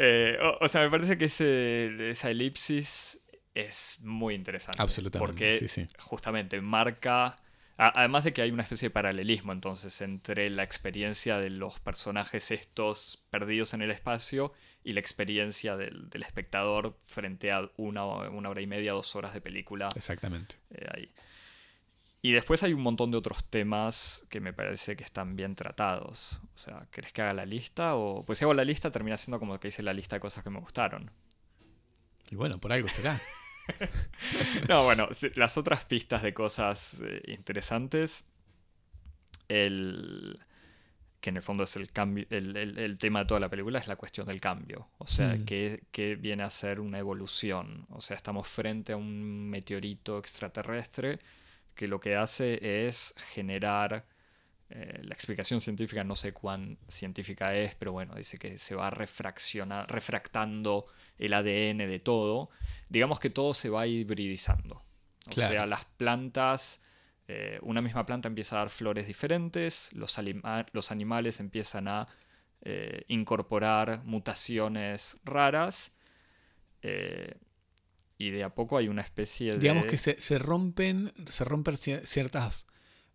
Eh, o, sea, me parece que esa elipsis es muy interesante. Absolutamente. Porque justamente marca además de que hay una especie de paralelismo entonces entre la experiencia de los personajes estos perdidos en el espacio y la experiencia del, espectador frente a una, una, hora y media, dos horas de película. Exactamente. Eh, ahí. Y después hay un montón de otros temas que me parece que están bien tratados. O sea, ¿querés que haga la lista? O pues si hago la lista termina siendo como que hice la lista de cosas que me gustaron. Y bueno, por algo será. no, bueno, las otras pistas de cosas eh, interesantes. El. que en el fondo es el cambio. El, tema de toda la película es la cuestión del cambio. O sea, mm. que, viene a ser una evolución. O sea, estamos frente a un meteorito extraterrestre que lo que hace es generar, eh, la explicación científica no sé cuán científica es, pero bueno, dice que se va refractando el ADN de todo. Digamos que todo se va hibridizando. O sea, las plantas, eh, una misma planta empieza a dar flores diferentes, los, los animales empiezan a eh, incorporar mutaciones raras y de a poco hay una especie de... Digamos que se, rompen, se rompen ciertas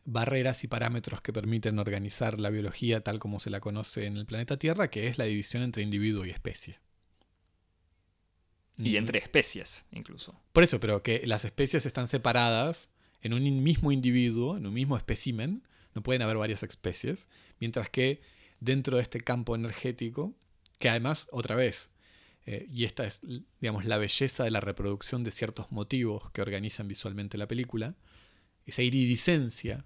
barreras y parámetros que permiten organizar la biología tal como se la conoce en el planeta Tierra, que es la división entre individuo y especie. Y entre especies, incluso. Por eso, pero que las especies están separadas en un mismo individuo, en un mismo espécimen, no pueden haber varias especies, mientras que dentro de este campo energético, que además, otra vez, eh, y esta es, digamos, la belleza de la reproducción de ciertos motivos que organizan visualmente la película. Esa iridiscencia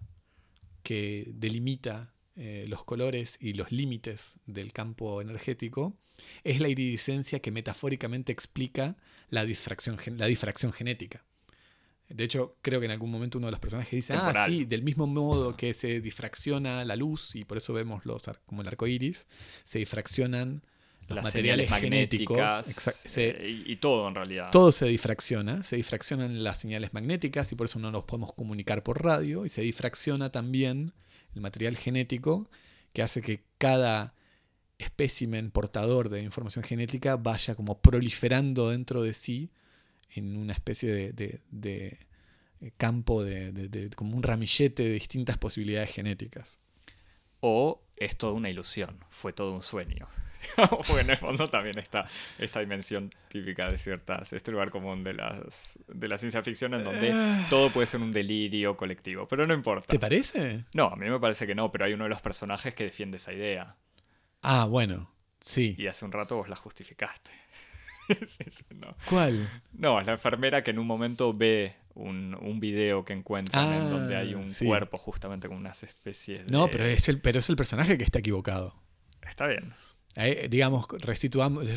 que delimita eh, los colores y los límites del campo energético es la iridiscencia que metafóricamente explica la difracción, la difracción genética. De hecho, creo que en algún momento uno de los personajes dice, ah, sí, del mismo modo que se difracciona la luz, y por eso vemos los, como el arco iris, se difraccionan los materiales magnéticos eh, y, todo en realidad. Todo se difracciona, se difraccionan las señales magnéticas y por eso no nos podemos comunicar por radio y se difracciona también el material genético que hace que cada espécimen portador de información genética vaya como proliferando dentro de sí en una especie de, de campo de, como un ramillete de distintas posibilidades genéticas. O es toda una ilusión, fue todo un sueño. Porque en el fondo también está esta dimensión típica de ciertas, este lugar común de, las, de la ciencia ficción en donde ah. todo puede ser un delirio colectivo, pero no importa. ¿Te parece? No, a mí me parece que no, pero hay uno de los personajes que defiende esa idea. Ah, bueno, sí. Y hace un rato vos la justificaste. ¿Cuál? No, es la enfermera que en un momento ve un, un video que encuentra en donde hay ah, un cuerpo justamente con unas especies de... No, pero es, el, pero es el personaje que está equivocado. Está bien digamos, restituyamos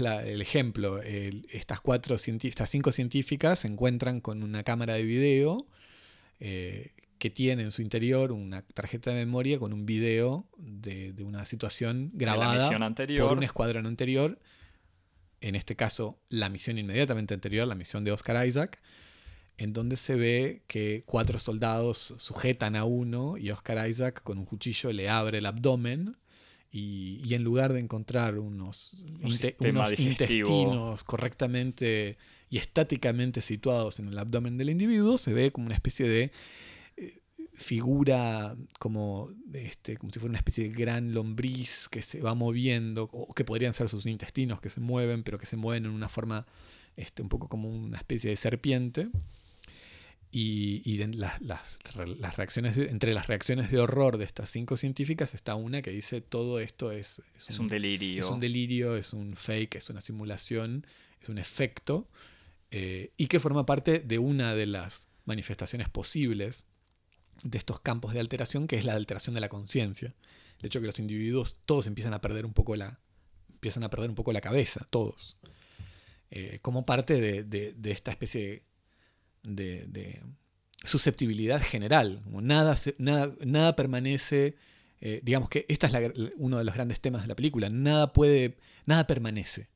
el ejemplo. estas, cuatro, estas cinco científicas se encuentran con una cámara de video eh, que tiene en su interior una tarjeta de memoria con un video de, una situación grabada por un escuadrón anterior. En este caso, la misión inmediatamente anterior, la misión de Oscar Isaac, en donde se ve que cuatro soldados sujetan a uno y Oscar Isaac con un cuchillo le abre el abdomen y, en lugar de encontrar unos, intestinos correctamente y estáticamente situados en el abdomen del individuo, se ve como una especie de eh, figura como, este, como si fuera una especie de gran lombriz que se va moviendo, o que podrían ser sus intestinos que se mueven, pero que se mueven en una forma este, un poco como una especie de serpiente. Y, las, las, reacciones entre las reacciones de horror de estas cinco científicas está una que dice todo esto es, es, un, delirio. Es un delirio, es un fake, es una simulación, es un efecto, eh, y que forma parte de una de las manifestaciones posibles de estos campos de alteración, que es la alteración de la conciencia. El hecho que los individuos todos empiezan a perder un poco la, empiezan a perder un poco la cabeza, todos. Eh, como parte de, de, de esta especie de de, susceptibilidad general. Nada, nada, nada permanece. Eh, digamos que este es uno de los grandes temas de la película. Nada puede. Nada permanece.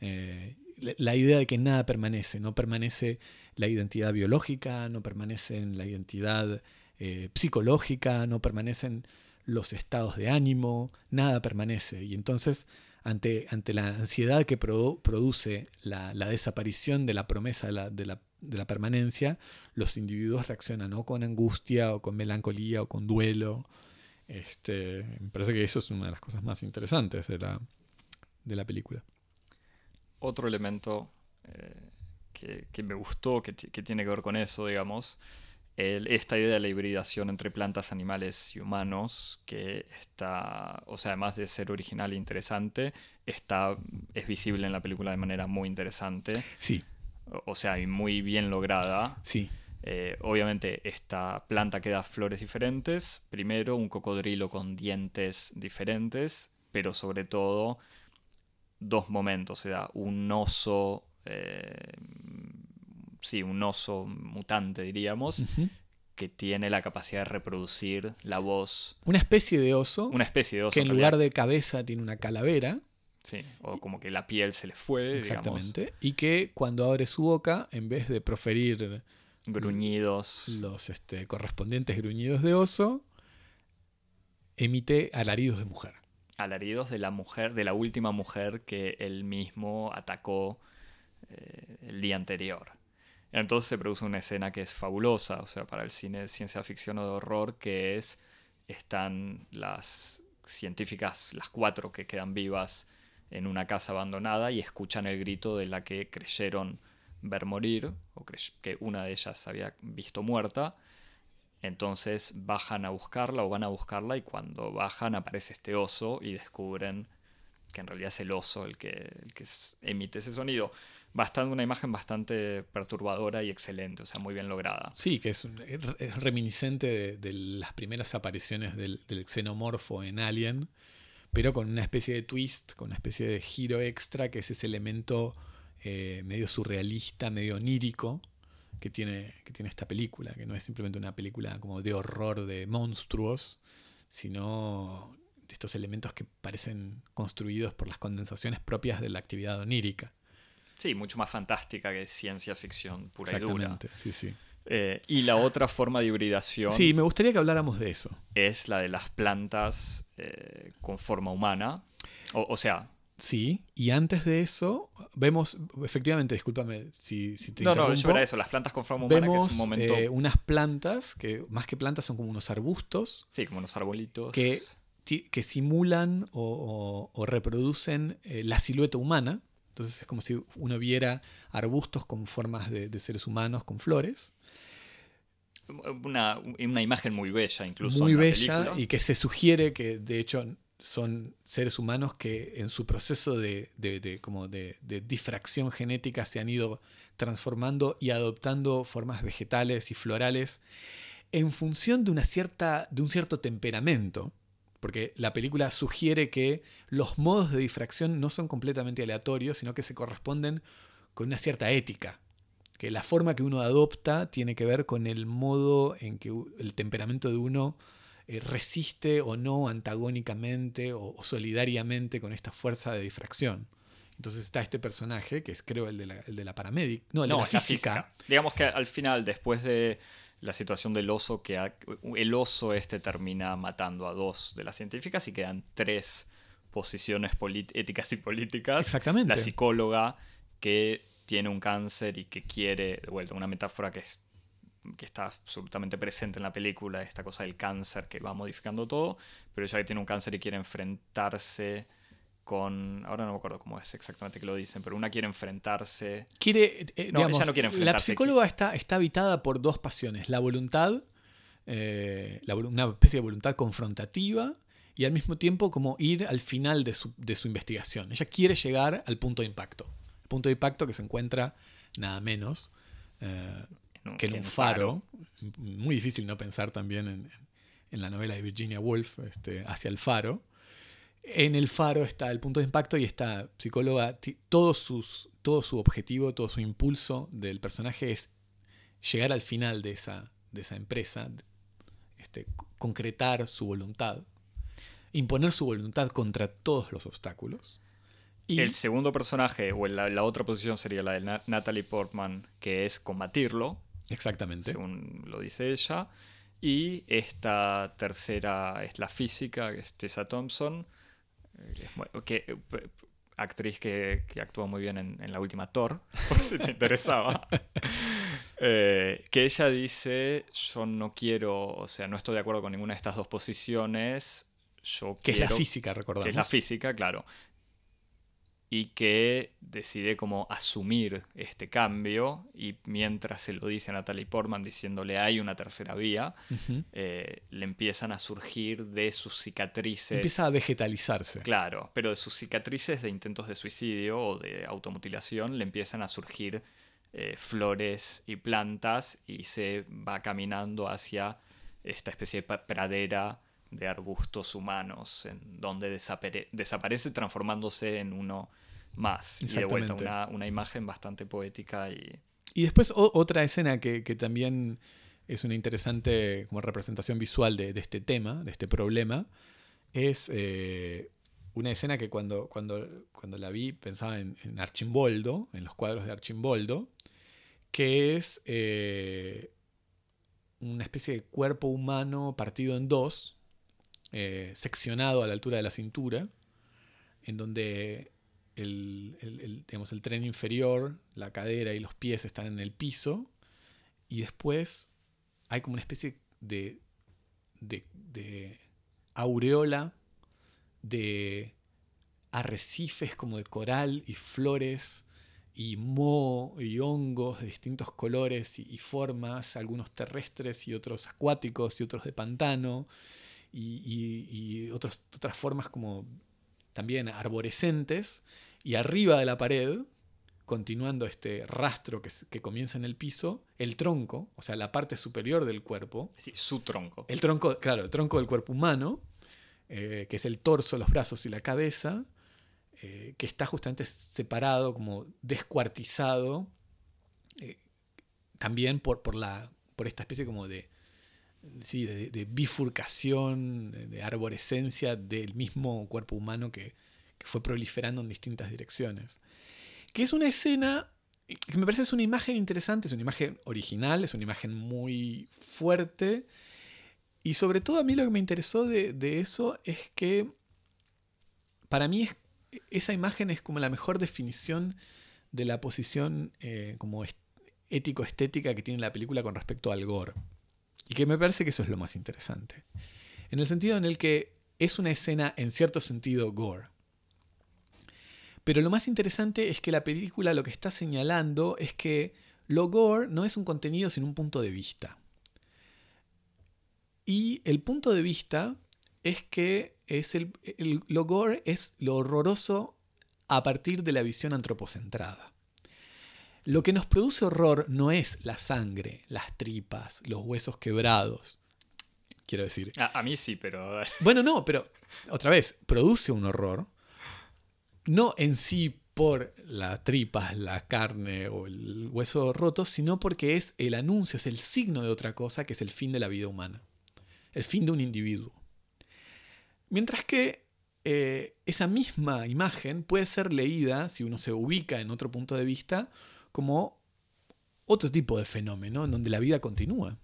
Eh, la idea de que nada permanece. No permanece la identidad biológica, no permanece la identidad eh, psicológica, no permanecen los estados de ánimo, nada permanece. Y entonces, ante, ante la ansiedad que produce la, desaparición de la promesa la de la permanencia, los individuos reaccionan o con angustia, o con melancolía, o con duelo. Este, me parece que eso es una de las cosas más interesantes de la, de la película. Otro elemento eh, que, que, me gustó, que, que, tiene que ver con eso, digamos, el, esta idea de la hibridación entre plantas, animales y humanos, que está, o sea, además de ser original e interesante, está, es visible en la película de manera muy interesante. Sí. O, sea, y muy bien lograda. Sí. Eh, obviamente esta planta que da flores diferentes. Primero un cocodrilo con dientes diferentes, pero sobre todo dos momentos. O sea, un oso eh, sí, un oso mutante, diríamos, que tiene la capacidad de reproducir la voz. Una especie de oso. Una especie de oso. Que en lugar de cabeza tiene una calavera. Sí, o como que la piel se le fue. Exactamente. Y que cuando abre su boca, en vez de proferir gruñidos. Los este, correspondientes gruñidos de oso, emite alaridos de mujer. Alaridos de la mujer, de la última mujer que él mismo atacó eh, el día anterior. Entonces se produce una escena que es fabulosa, o sea, para el cine de ciencia ficción o de horror, que es, están las científicas, las cuatro que quedan vivas en una casa abandonada y escuchan el grito de la que creyeron ver morir, o que una de ellas había visto muerta. Entonces bajan a buscarla o van a buscarla y cuando bajan aparece este oso y descubren que en realidad es el oso el que, que emite ese sonido bastante, una imagen bastante perturbadora y excelente, o sea, muy bien lograda. Sí, que es, reminiscente de, las primeras apariciones del, xenomorfo en Alien, pero con una especie de twist, con una especie de giro extra, que es ese elemento eh, medio surrealista, medio onírico que tiene, que tiene esta película, que no es simplemente una película como de horror de monstruos, sino de estos elementos que parecen construidos por las condensaciones propias de la actividad onírica. Sí, mucho más fantástica que ciencia ficción pura y dura. Sí, sí. Eh, y la otra forma de hibridación. Sí, me gustaría que habláramos de eso. Es la de las plantas eh, con forma humana. O, sea. Sí, y antes de eso, vemos, efectivamente, discúlpame si, si te No, no, yo era eso, las plantas con forma humana, vemos, que es un momento. Eh, unas plantas, que más que plantas son como unos arbustos. Sí, como unos arbolitos. Que, que simulan o, o reproducen la silueta humana entonces es como si uno viera arbustos con formas de, seres humanos, con flores. Una, imagen muy bella, incluso. Muy bella y que se sugiere que de hecho son seres humanos que en su proceso de, como de, difracción genética se han ido transformando y adoptando formas vegetales y florales en función de, una cierta, de un cierto temperamento porque la película sugiere que los modos de difracción no son completamente aleatorios, sino que se corresponden con una cierta ética, que la forma que uno adopta tiene que ver con el modo en que el temperamento de uno eh, resiste o no antagónicamente o, solidariamente con esta fuerza de difracción. Entonces está este personaje, que es creo el de la, el de la paramédic, no, el de la física. Digamos que al final, después de la situación del oso, que el oso este termina matando a dos de las científicas y quedan tres posiciones éticas y políticas. Exactamente. La psicóloga que tiene un cáncer y que quiere, de vuelta, una metáfora que, es, que está absolutamente presente en la película, esta cosa del cáncer que va modificando todo, pero ella que tiene un cáncer y quiere enfrentarse con. Ahora no me acuerdo cómo es exactamente que lo dicen, pero una quiere enfrentarse. Quiere. Eh, no, ella no quiere enfrentarse. La psicóloga está, está habitada por dos pasiones: la voluntad, eh, una especie de voluntad confrontativa, y al mismo tiempo como ir al final de su, de su investigación. Ella quiere llegar al punto de impacto. Punto de impacto que se encuentra nada menos eh, que en un faro. Muy difícil no pensar también en, en la novela de Virginia Woolf, este, Hacia el faro en el faro está el punto de impacto y esta psicóloga, todo, sus, todo su objetivo, todo su impulso del personaje es llegar al final de esa, de esa empresa, este, concretar su voluntad, imponer su voluntad contra todos los obstáculos. Y el segundo personaje, o la, la otra posición sería la de Natalie Portman, que es combatirlo. Exactamente. Según lo dice ella. Y esta tercera es la física, que es Tessa Thompson, que, eh, actriz que, que, actuó muy bien en, la última Thor, por si te interesaba. Eh, que ella dice, yo no quiero, o sea, no estoy de acuerdo con ninguna de estas dos posiciones. Yo Que es quiero, la física, recordamos. que es la física, claro. Y que decide como asumir este cambio y mientras se lo dice a Natalie Portman diciéndole hay una tercera vía, eh, le empiezan a surgir de sus cicatrices. Empieza a vegetalizarse. Claro, pero de sus cicatrices de intentos de suicidio o de automutilación le empiezan a surgir eh, flores y plantas y se va caminando hacia esta especie de pradera de arbustos humanos, en donde desapare- desaparece transformándose en uno más. Y de vuelta una, una imagen bastante poética y... Y después o- otra escena que, que también es una interesante como representación visual de, de este tema, de este problema, es eh, una escena que cuando, cuando, cuando la vi pensaba en, en Archimboldo, en los cuadros de Archimboldo, que es eh, una especie de cuerpo humano partido en dos, eh, seccionado a la altura de la cintura, en donde el, el- tren inferior, la cadera y los pies están en el piso, y después hay como una especie de, de, aureola de arrecifes como de coral y flores y moho y hongos de distintos colores y, formas, algunos terrestres y otros acuáticos y otros de pantano y, otras formas como también arborescentes y arriba de la pared, continuando este rastro que, comienza en el piso, el tronco, o sea, la parte superior del cuerpo, Sí, su tronco. el tronco, claro, el tronco del cuerpo humano, eh, que es el torso, los brazos y la cabeza, eh, que está justamente separado, como descuartizado, eh, también por, por, la, por esta especie como de, sí, de, bifurcación, de, arborescencia del mismo cuerpo humano que, fue proliferando en distintas direcciones. Que es una escena que me parece es una imagen interesante, es una imagen original, es una imagen muy fuerte. Y sobre todo a mí lo que me interesó de, eso es que para mí es- esa imagen es como la mejor definición de la posición eh, como est- ético-estética que tiene la película con respecto al gore. Y que me parece que eso es lo más interesante. En el sentido en el que es una escena en cierto sentido gore. Pero lo más interesante es que la película lo que está señalando es que lo gore no es un contenido sino un punto de vista. Y el punto de vista es que es el, el- lo gore es lo horroroso a partir de la visión antropocentrada. Lo que nos produce horror no es la sangre, las tripas, los huesos quebrados. Quiero decir, A, a mí sí, pero... bueno, no, pero otra vez, produce un horror, no en sí por las tripas, la carne o el hueso roto, sino porque es el anuncio, es el signo de otra cosa que es el fin de la vida humana, el fin de un individuo. Mientras que eh, esa misma imagen puede ser leída, si uno se ubica en otro punto de vista, como otro tipo de fenómeno en donde la vida continúa.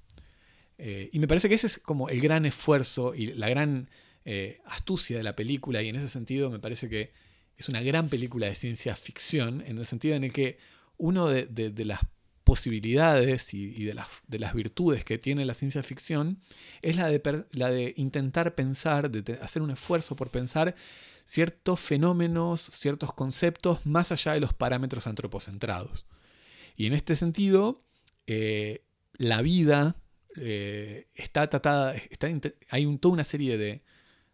Eh, y me parece que ese es como el gran esfuerzo y la gran eh, astucia de la película, y en ese sentido me parece que es una gran película de ciencia ficción, en el sentido en el que uno de, las posibilidades y, de, las, de las virtudes que tiene la ciencia ficción es la de, la de intentar pensar, de hacer un esfuerzo por pensar ciertos fenómenos, ciertos conceptos más allá de los parámetros antropocentrados. Y en este sentido, eh, la vida eh, está tratada, está hay toda una serie de,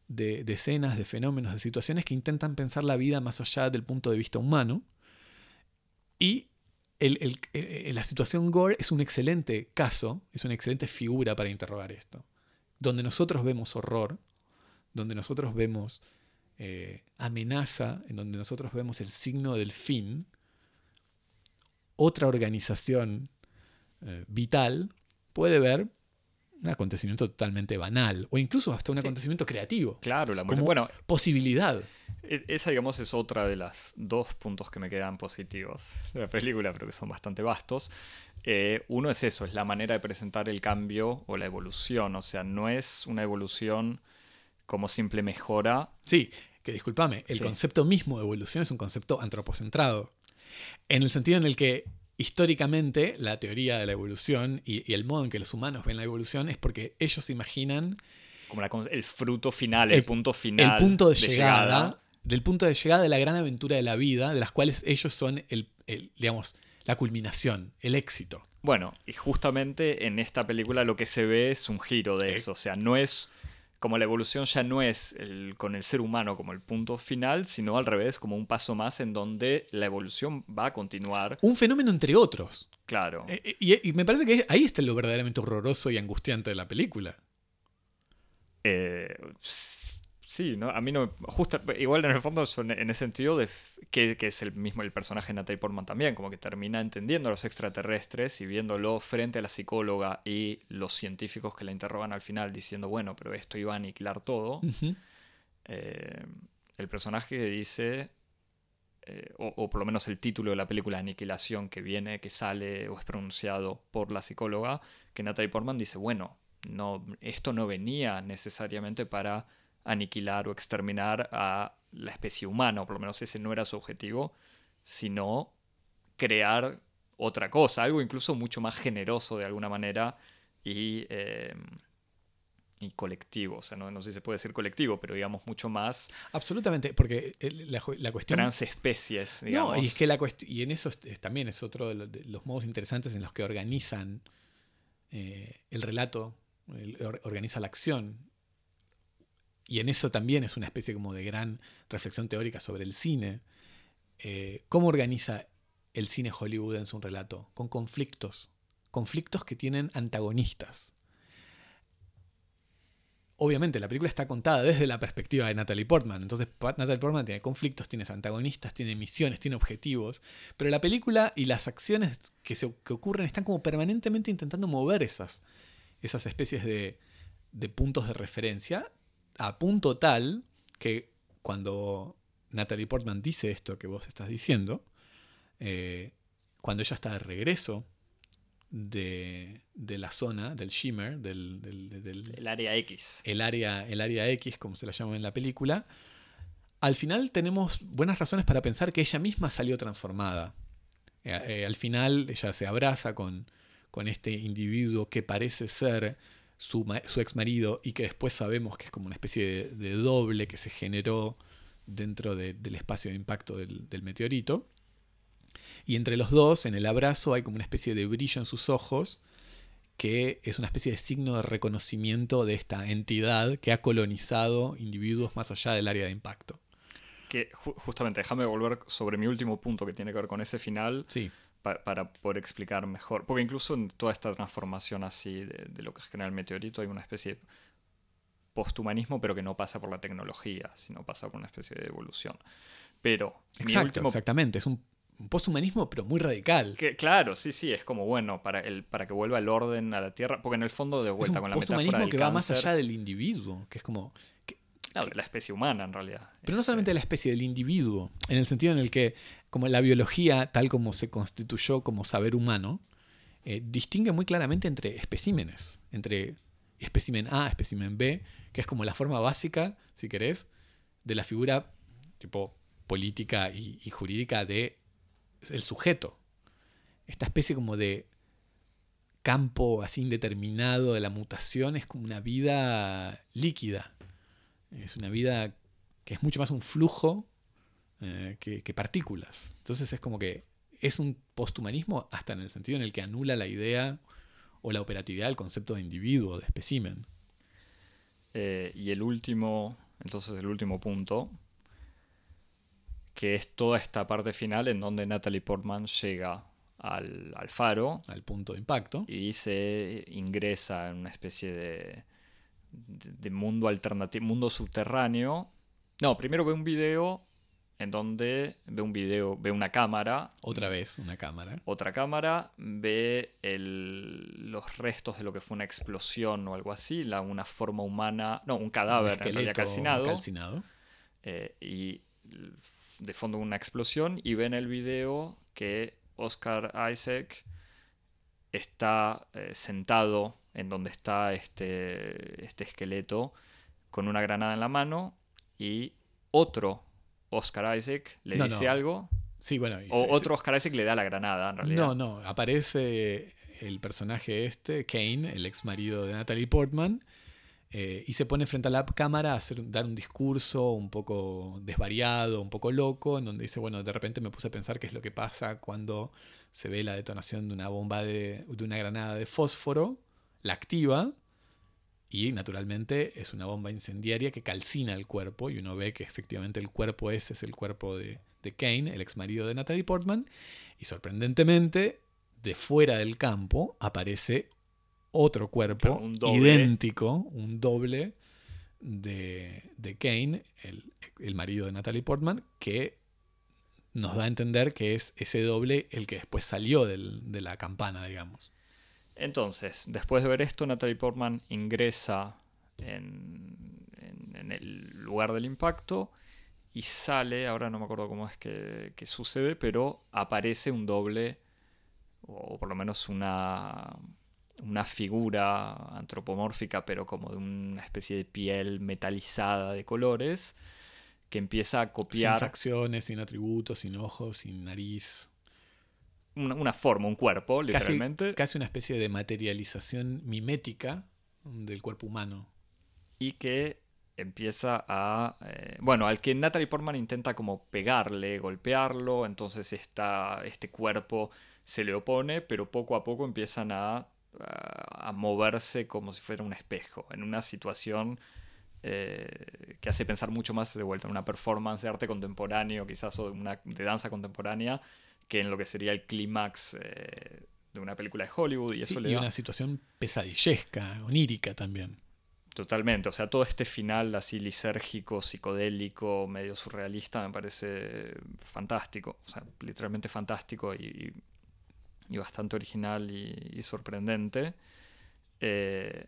de- de escenas, de fenómenos, de situaciones que intentan pensar la vida más allá del punto de vista humano. Y la situación Gore es un excelente caso, es una excelente figura para interrogar esto. Donde nosotros vemos horror, donde nosotros vemos eh, amenaza, en donde nosotros vemos el signo del fin, otra organización eh, vital puede ver un acontecimiento totalmente banal o incluso hasta un Sí. acontecimiento creativo. Claro, la muerte. Como- Bueno, Posibilidad. e- esa digamos es otra de las dos puntos que me quedan positivos de la película, pero que son bastante vastos. Eh, uno es eso, es la manera de presentar el cambio o la evolución. O sea, no es una evolución como simple mejora. Sí, que discúlpame, el Sí. concepto mismo de evolución es un concepto antropocentrado. En el sentido en el que históricamente la teoría de la evolución y, y el modo en que los humanos ven la evolución es porque ellos imaginan Como la el fruto final, el, El- punto final. el punto de, llegada, del punto de llegada de la gran aventura de la vida, de las cuales ellos son el, el, digamos, la culminación, el éxito. Bueno, y justamente en esta película lo que se ve es un giro de Eh. eso. O sea, no es. Como la evolución ya no es el- con el ser humano como el punto final, sino al revés, como un paso más en donde la evolución va a continuar. Un fenómeno entre otros. Claro. Eh, eh, Y, y me parece que ahí está lo verdaderamente horroroso y angustiante de la película. Eh, sí, ¿no? A mí no. Justo, igual en el fondo, son en ese sentido, de, que, que es el mismo el personaje de Natalie Portman también, como que termina entendiendo a los extraterrestres y viéndolo frente a la psicóloga y los científicos que la interrogan al final, diciendo, bueno, pero esto iba a aniquilar todo. Eh, el personaje dice, eh, o, o por lo menos el título de la película, Aniquilación, que viene, que sale o es pronunciado por la psicóloga, que Natalie Portman dice, bueno, no, esto no venía necesariamente para aniquilar o exterminar a la especie humana, o por lo menos ese no era su objetivo, sino crear otra cosa, algo incluso mucho más generoso de alguna manera y, eh, y colectivo. O sea, no, no sé si se puede decir colectivo, pero digamos mucho más Absolutamente, porque la, cuestión... transespecies, digamos. No, y es que la cuestión, y en eso es- es- también es otro de lo- de los modos interesantes en los que organizan eh, el relato, el- or- organiza la acción. Y en eso también es una especie como de gran reflexión teórica sobre el cine. Eh, ¿Cómo organiza el cine hollywoodense un relato? Con conflictos. Conflictos que tienen antagonistas. Obviamente la película está contada desde la perspectiva de Natalie Portman. Entonces Natalie Portman tiene conflictos, tiene antagonistas, tiene misiones, tiene objetivos. Pero la película y las acciones que, se, que ocurren están como permanentemente intentando mover esas, esas especies de, de puntos de referencia a punto tal que cuando Natalie Portman dice esto que vos estás diciendo, eh, cuando ella está de regreso de, de la zona, del shimmer, del, del- del- El área X. el área, el área X, como se la llama en la película, al final tenemos buenas razones para pensar que ella misma salió transformada. Eh, eh, al final ella se abraza con, con este individuo que parece ser su, ex marido y que después sabemos que es como una especie de, de doble que se generó dentro de- del espacio de impacto del, del meteorito. Y entre los dos, en el abrazo, hay como una especie de brillo en sus ojos que es una especie de signo de reconocimiento de esta entidad que ha colonizado individuos más allá del área de impacto. Que ju- justamente, déjame volver sobre mi último punto que tiene que ver con ese final Sí, pa- para poder explicar mejor. Porque incluso en toda esta transformación así de, de lo que genera el meteorito hay una especie de posthumanismo, pero que no pasa por la tecnología, sino pasa por una especie de evolución. Pero mi último exactamente. Es un, posthumanismo, pero muy radical. Que, claro, sí, sí, es como bueno para, el, para que vuelva el orden a la Tierra, porque en el fondo de Es vuelta un con la metáfora del que va más allá del individuo, que es como... no, de la especie humana en realidad. Pero no solamente eh, de la especie, del individuo, en el sentido en el que, como la biología, tal como se constituyó como saber humano, eh, distingue muy claramente entre especímenes, entre espécimen A, espécimen B, que es como la forma básica, si querés, de la figura tipo política y, jurídica de el sujeto. Esta especie como de campo así indeterminado de la mutación es como una vida líquida. Es una vida que es mucho más un flujo eh, que, que partículas. Entonces es como que es un posthumanismo hasta en el sentido en el que anula la idea o la operatividad del concepto de individuo, de espécimen. eh, y el último, entonces el último punto, que es toda esta parte final en donde Natalie Portman llega al, al faro al punto de impacto. y se ingresa en una especie de, de, de mundo alternativo, mundo subterráneo. No, primero ve un video en donde ve un video, ve una cámara, Otra vez una cámara. otra cámara, ve el- los restos de lo que fue una explosión o algo así, la, una forma humana, no, un cadáver un en realidad calcinado, calcinado. eh, y de fondo una explosión, y ve en el video que Oscar Isaac está eh, sentado en donde está este, este esqueleto con una granada en la mano y otro Oscar Isaac le No, dice no. algo. Sí, bueno. y O se- otro Oscar Isaac le da la granada, en realidad. No, no. Aparece el personaje este, Kane, el ex marido de Natalie Portman, eh, y se pone frente a la cámara a hacer, dar un discurso un poco desvariado, un poco loco, en donde dice, bueno, de repente me puse a pensar qué es lo que pasa cuando se ve la detonación de una bomba de, de una granada de fósforo, la activa, y naturalmente es una bomba incendiaria que calcina el cuerpo, y uno ve que efectivamente el cuerpo ese es el cuerpo de, de Kane, el ex marido de Natalie Portman, y sorprendentemente, de fuera del campo aparece otro cuerpo un idéntico, un doble de, de Kane, el, el marido de Natalie Portman, que nos da a entender que es ese doble el que después salió del- de la campana, digamos. Entonces, después de ver esto, Natalie Portman ingresa en, en- el lugar del impacto y sale, ahora no me acuerdo cómo es que, sucede, pero aparece un doble, o por lo menos una, una figura antropomórfica, pero como de una especie de piel metalizada de colores, que empieza a Sin copiar facciones, sin atributos, sin ojos, sin nariz. Una, una forma, un cuerpo, Casi, literalmente. casi una especie de materialización mimética del cuerpo humano. y que empieza a... eh, bueno, al que Natalie Portman intenta como pegarle, golpearlo, entonces este cuerpo se le opone, pero poco a poco empiezan a, a, a moverse como si fuera un espejo, en una situación eh, que hace pensar mucho más de vuelta en una performance de arte contemporáneo, quizás o de, una, de danza contemporánea, que en lo que sería el clímax eh, de una película de Hollywood, y Sí, eso le y da... una situación pesadillesca, onírica también. Totalmente, o sea, todo este final así lisérgico, psicodélico, medio surrealista me parece fantástico, o sea, literalmente fantástico y, y bastante original y, y sorprendente. Eh,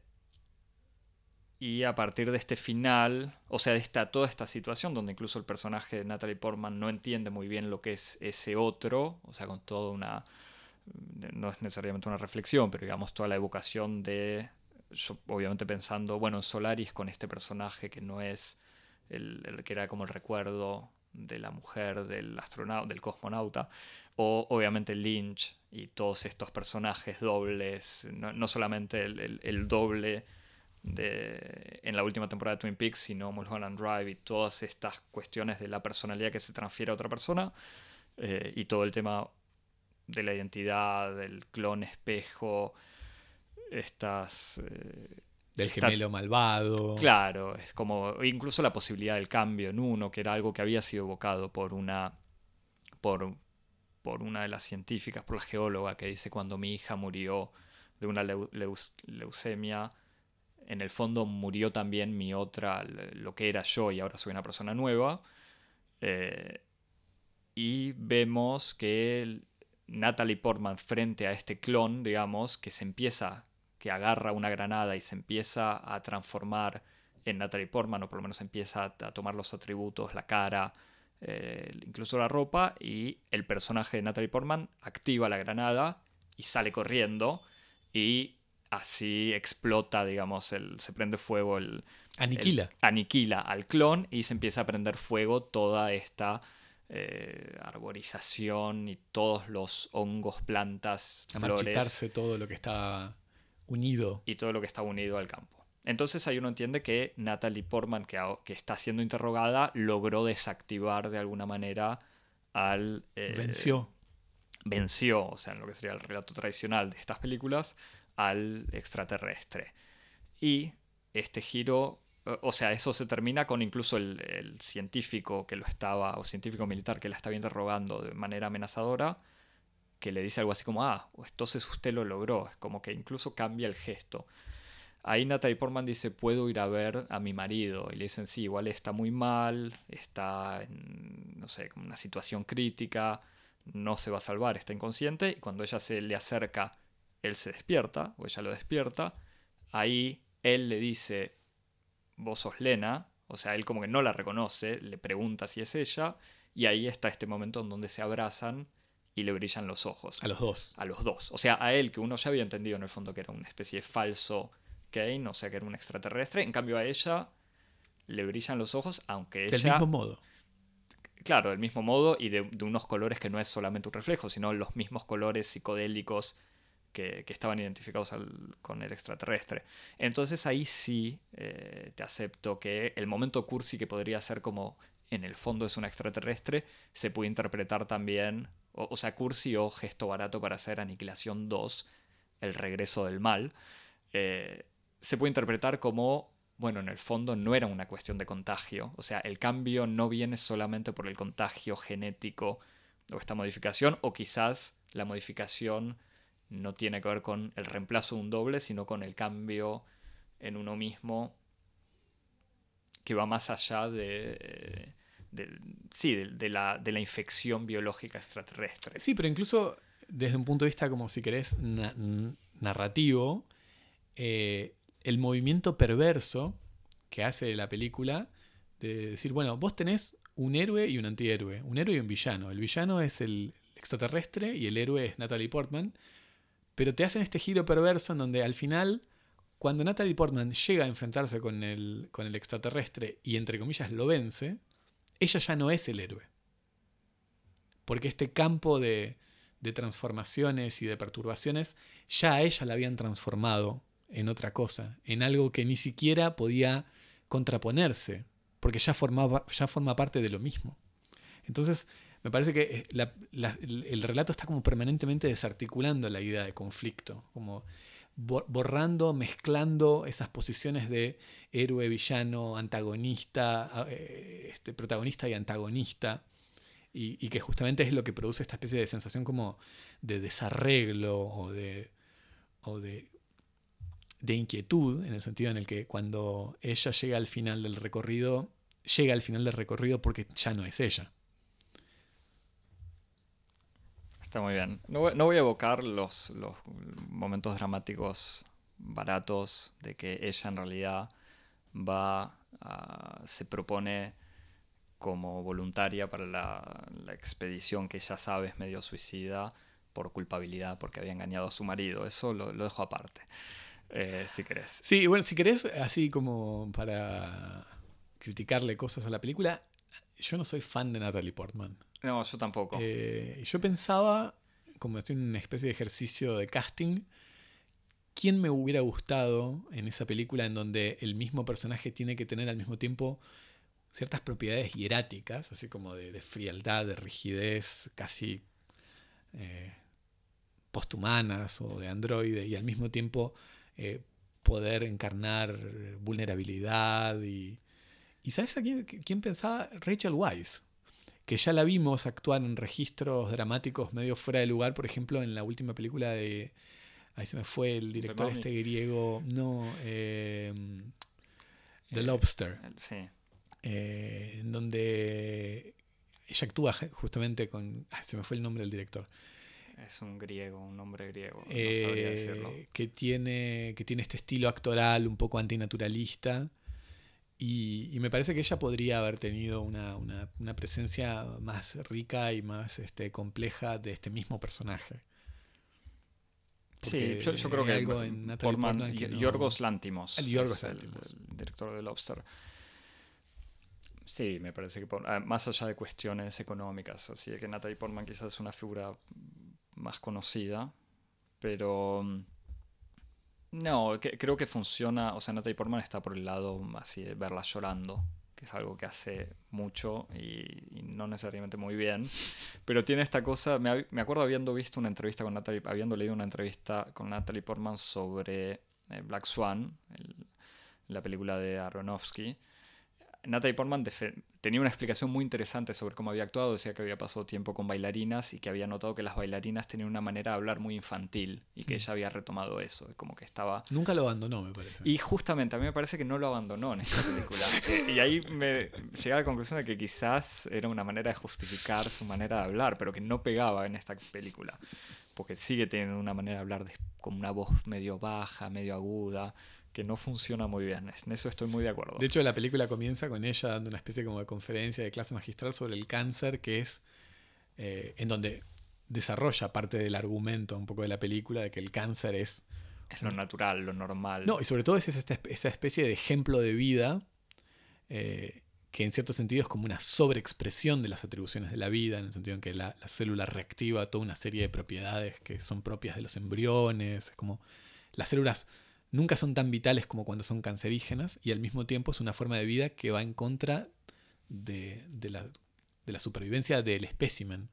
y a partir de este final, o sea, de esta, toda esta situación donde incluso el personaje de Natalie Portman no entiende muy bien lo que es ese otro, o sea, con toda una, no es necesariamente una reflexión, pero digamos toda la evocación de yo obviamente pensando, bueno, en Solaris con este personaje que no es el, el que era como el recuerdo de la mujer, del astronauta, del cosmonauta, o obviamente Lynch y todos estos personajes dobles, no, no solamente el, el, el, doble de, en la última temporada de Twin Peaks, sino Mulholland Drive y todas estas cuestiones de la personalidad que se transfiere a otra persona, eh, y todo el tema de la identidad, del clon espejo, estas... Eh, del gemelo malvado. Claro, es como incluso la posibilidad del cambio en uno, que era algo que había sido evocado por una, por, por una de las científicas, por la geóloga, que dice cuando mi hija murió de una leu, leus, leucemia, en el fondo murió también mi otra, lo que era yo y ahora soy una persona nueva. Eh, y vemos que Natalie Portman frente a este clon, digamos, que se empieza que agarra una granada y se empieza a transformar en Natalie Portman, o por lo menos empieza a, tomar los atributos, la cara, eh, incluso la ropa, y el personaje de Natalie Portman activa la granada y sale corriendo, y así explota, digamos, el, se prende fuego el... Aniquila. El, aniquila al clon y se empieza a prender fuego toda esta... Eh, arborización y todos los hongos, plantas, a flores. todo lo que está unido. Y todo lo que está unido al campo. Entonces ahí uno entiende que Natalie Portman, que, que está siendo interrogada, logró desactivar de alguna manera al... Eh, venció. Venció, o sea, en lo que sería el relato tradicional de estas películas, al extraterrestre. Y este giro, o sea, eso se termina con incluso el, científico que lo estaba, o científico militar que la estaba interrogando de manera amenazadora, que le dice algo así como, ah, entonces usted lo logró. Es como que incluso cambia el gesto. Ahí Natalie Portman dice, puedo ir a ver a mi marido. Y le dicen, sí, igual está muy mal, está en, no sé, una situación crítica, no se va a salvar, está inconsciente. Y cuando ella se le acerca, él se despierta, o ella lo despierta. Ahí él le dice, vos sos Lena. O sea, él como que no la reconoce, le pregunta si es ella. Y ahí está este momento en donde se abrazan y le brillan los ojos. A los dos. A los dos. O sea, a él, que uno ya había entendido en el fondo que era una especie de falso Kane, o sea, que era un extraterrestre. En cambio, a ella le brillan los ojos, aunque ella. Del mismo modo. claro, del mismo modo y de, de unos colores que no es solamente un reflejo, sino los mismos colores psicodélicos que, estaban identificados con el extraterrestre. Entonces ahí sí eh, te acepto que el momento cursi que podría ser como en el fondo es un extraterrestre, se puede interpretar también, o, o sea, cursi o gesto barato para hacer Aniquilación 2, el regreso del mal, eh, se puede interpretar como, bueno, en el fondo no era una cuestión de contagio, o sea, el cambio no viene solamente por el contagio genético o esta modificación, o quizás la modificación no tiene que ver con el reemplazo de un doble, sino con el cambio en uno mismo que va más allá de, sí, de, la, de la infección biológica extraterrestre. Sí, pero incluso desde un punto de vista, como si querés, narrativo, eh, el movimiento perverso que hace la película de decir, bueno, vos tenés un héroe y un antihéroe, un héroe y un villano. El villano es el extraterrestre y el héroe es Natalie Portman, pero te hacen este giro perverso en donde al final, cuando Natalie Portman llega a enfrentarse con el, con el extraterrestre y entre comillas lo vence, ella ya no es el héroe. Porque este campo de, de transformaciones y de perturbaciones, ya a ella la habían transformado en otra cosa, en algo que ni siquiera podía contraponerse, porque ya, formaba, ya forma parte de lo mismo. Entonces, me parece que eh, el, el relato está como permanentemente desarticulando la idea de conflicto, como bo- borrando, mezclando esas posiciones de héroe, villano, antagonista, eh, este, protagonista y antagonista, y, y que justamente es lo que produce esta especie de sensación como de desarreglo o de, o de, de inquietud, en el sentido en el que cuando ella llega al final del recorrido, llega al final del recorrido porque ya no es ella. Está muy bien. No voy, no voy a evocar los, los momentos dramáticos baratos de que ella en realidad va a- se propone como voluntaria para la, la expedición que ella sabe es medio suicida por culpabilidad porque había engañado a su marido. Eso lo, lo dejo aparte, eh, si querés. Sí, bueno, si querés, así como para criticarle cosas a la película, yo no soy fan de Natalie Portman. No, yo tampoco. Eh, yo pensaba, como estoy en una especie de ejercicio de casting, ¿quién me hubiera gustado en esa película en donde el mismo personaje tiene que tener al mismo tiempo ciertas propiedades hieráticas, así como de, frialdad, de rigidez, casi eh, posthumanas o de androide, y al mismo tiempo eh, poder encarnar vulnerabilidad y... ¿Y sabes a quién, quién pensaba? Rachel Weisz que ya la vimos actuar en registros dramáticos medio fuera de lugar, por ejemplo, en la última película de... Ahí se me fue el director este griego. No, eh, The Eh, Lobster. sí. eh, en donde ella actúa justamente con... ah, se me fue el nombre del director. Es un griego, un nombre griego. No Eh, sabría decirlo. que, tiene, que tiene este estilo actoral un poco antinaturalista. Y, y me parece que ella podría haber tenido una, una- una presencia más rica y más este, compleja de este mismo personaje. Sí, yo, yo creo que algo en Natalie Portman, Portman que y- no- Yorgos Lantimos, El Yorgos es el- director de Lobster. Sí, me parece que por- ah, más allá de cuestiones económicas, así que Natalie Portman quizás es una figura más conocida, pero mm, no, que- creo que funciona, o sea, Natalie Portman está por el lado así de verla llorando, que es algo que hace mucho y, y no necesariamente muy bien, pero tiene esta cosa, me, me acuerdo habiendo visto una entrevista con Natalie, habiendo leído una entrevista con Natalie Portman sobre eh, Black Swan, la película de Aronofsky. Natalie Portman tenía una explicación muy interesante sobre cómo había actuado, decía que había pasado tiempo con bailarinas y que había notado que las bailarinas tenían una manera de hablar muy infantil y que Mm. ella había retomado eso, como que estaba Nunca lo abandonó, me parece. y justamente a mí me parece que no lo abandonó en esta película. Y ahí me llegué a la conclusión de que quizás era una manera de justificar su manera de hablar, pero que no pegaba en esta película. Porque sigue teniendo una manera de hablar de- con una voz medio baja, medio aguda, que no funciona muy bien. En eso estoy muy de acuerdo. De hecho, la película comienza con ella dando una especie como de conferencia de clase magistral sobre el cáncer, que es eh, en donde desarrolla parte del argumento un poco de la película de que el cáncer es es lo natural, lo normal. No, y sobre todo es esa, esa especie de ejemplo de vida eh, que en cierto sentido es como una sobreexpresión de las atribuciones de la vida, en el sentido en que la, la, célula reactiva toda una serie de propiedades que son propias de los embriones, es como las células nunca son tan vitales como cuando son cancerígenas y al mismo tiempo es una forma de vida que va en contra de, la, supervivencia del espécimen,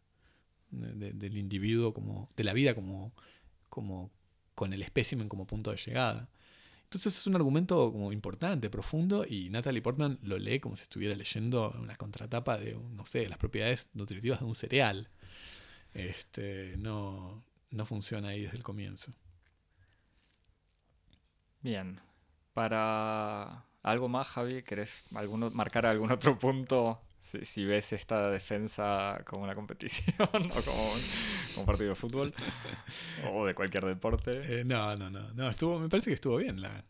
de, del individuo, como, de la vida como, como con el espécimen como punto de llegada. Entonces es un argumento como importante, profundo, y Natalie Portman lo lee como si estuviera leyendo una contratapa de, no sé, las propiedades nutritivas de un cereal. Este, no, no funciona ahí desde el comienzo. Bien. Para algo más, Javi, ¿querés alguno, marcar algún otro punto? Si, si, ves esta defensa como una competición o como un, como un, partido de fútbol o de cualquier deporte. Eh, no, no, no, no. Estuvo, me parece que estuvo bien. La,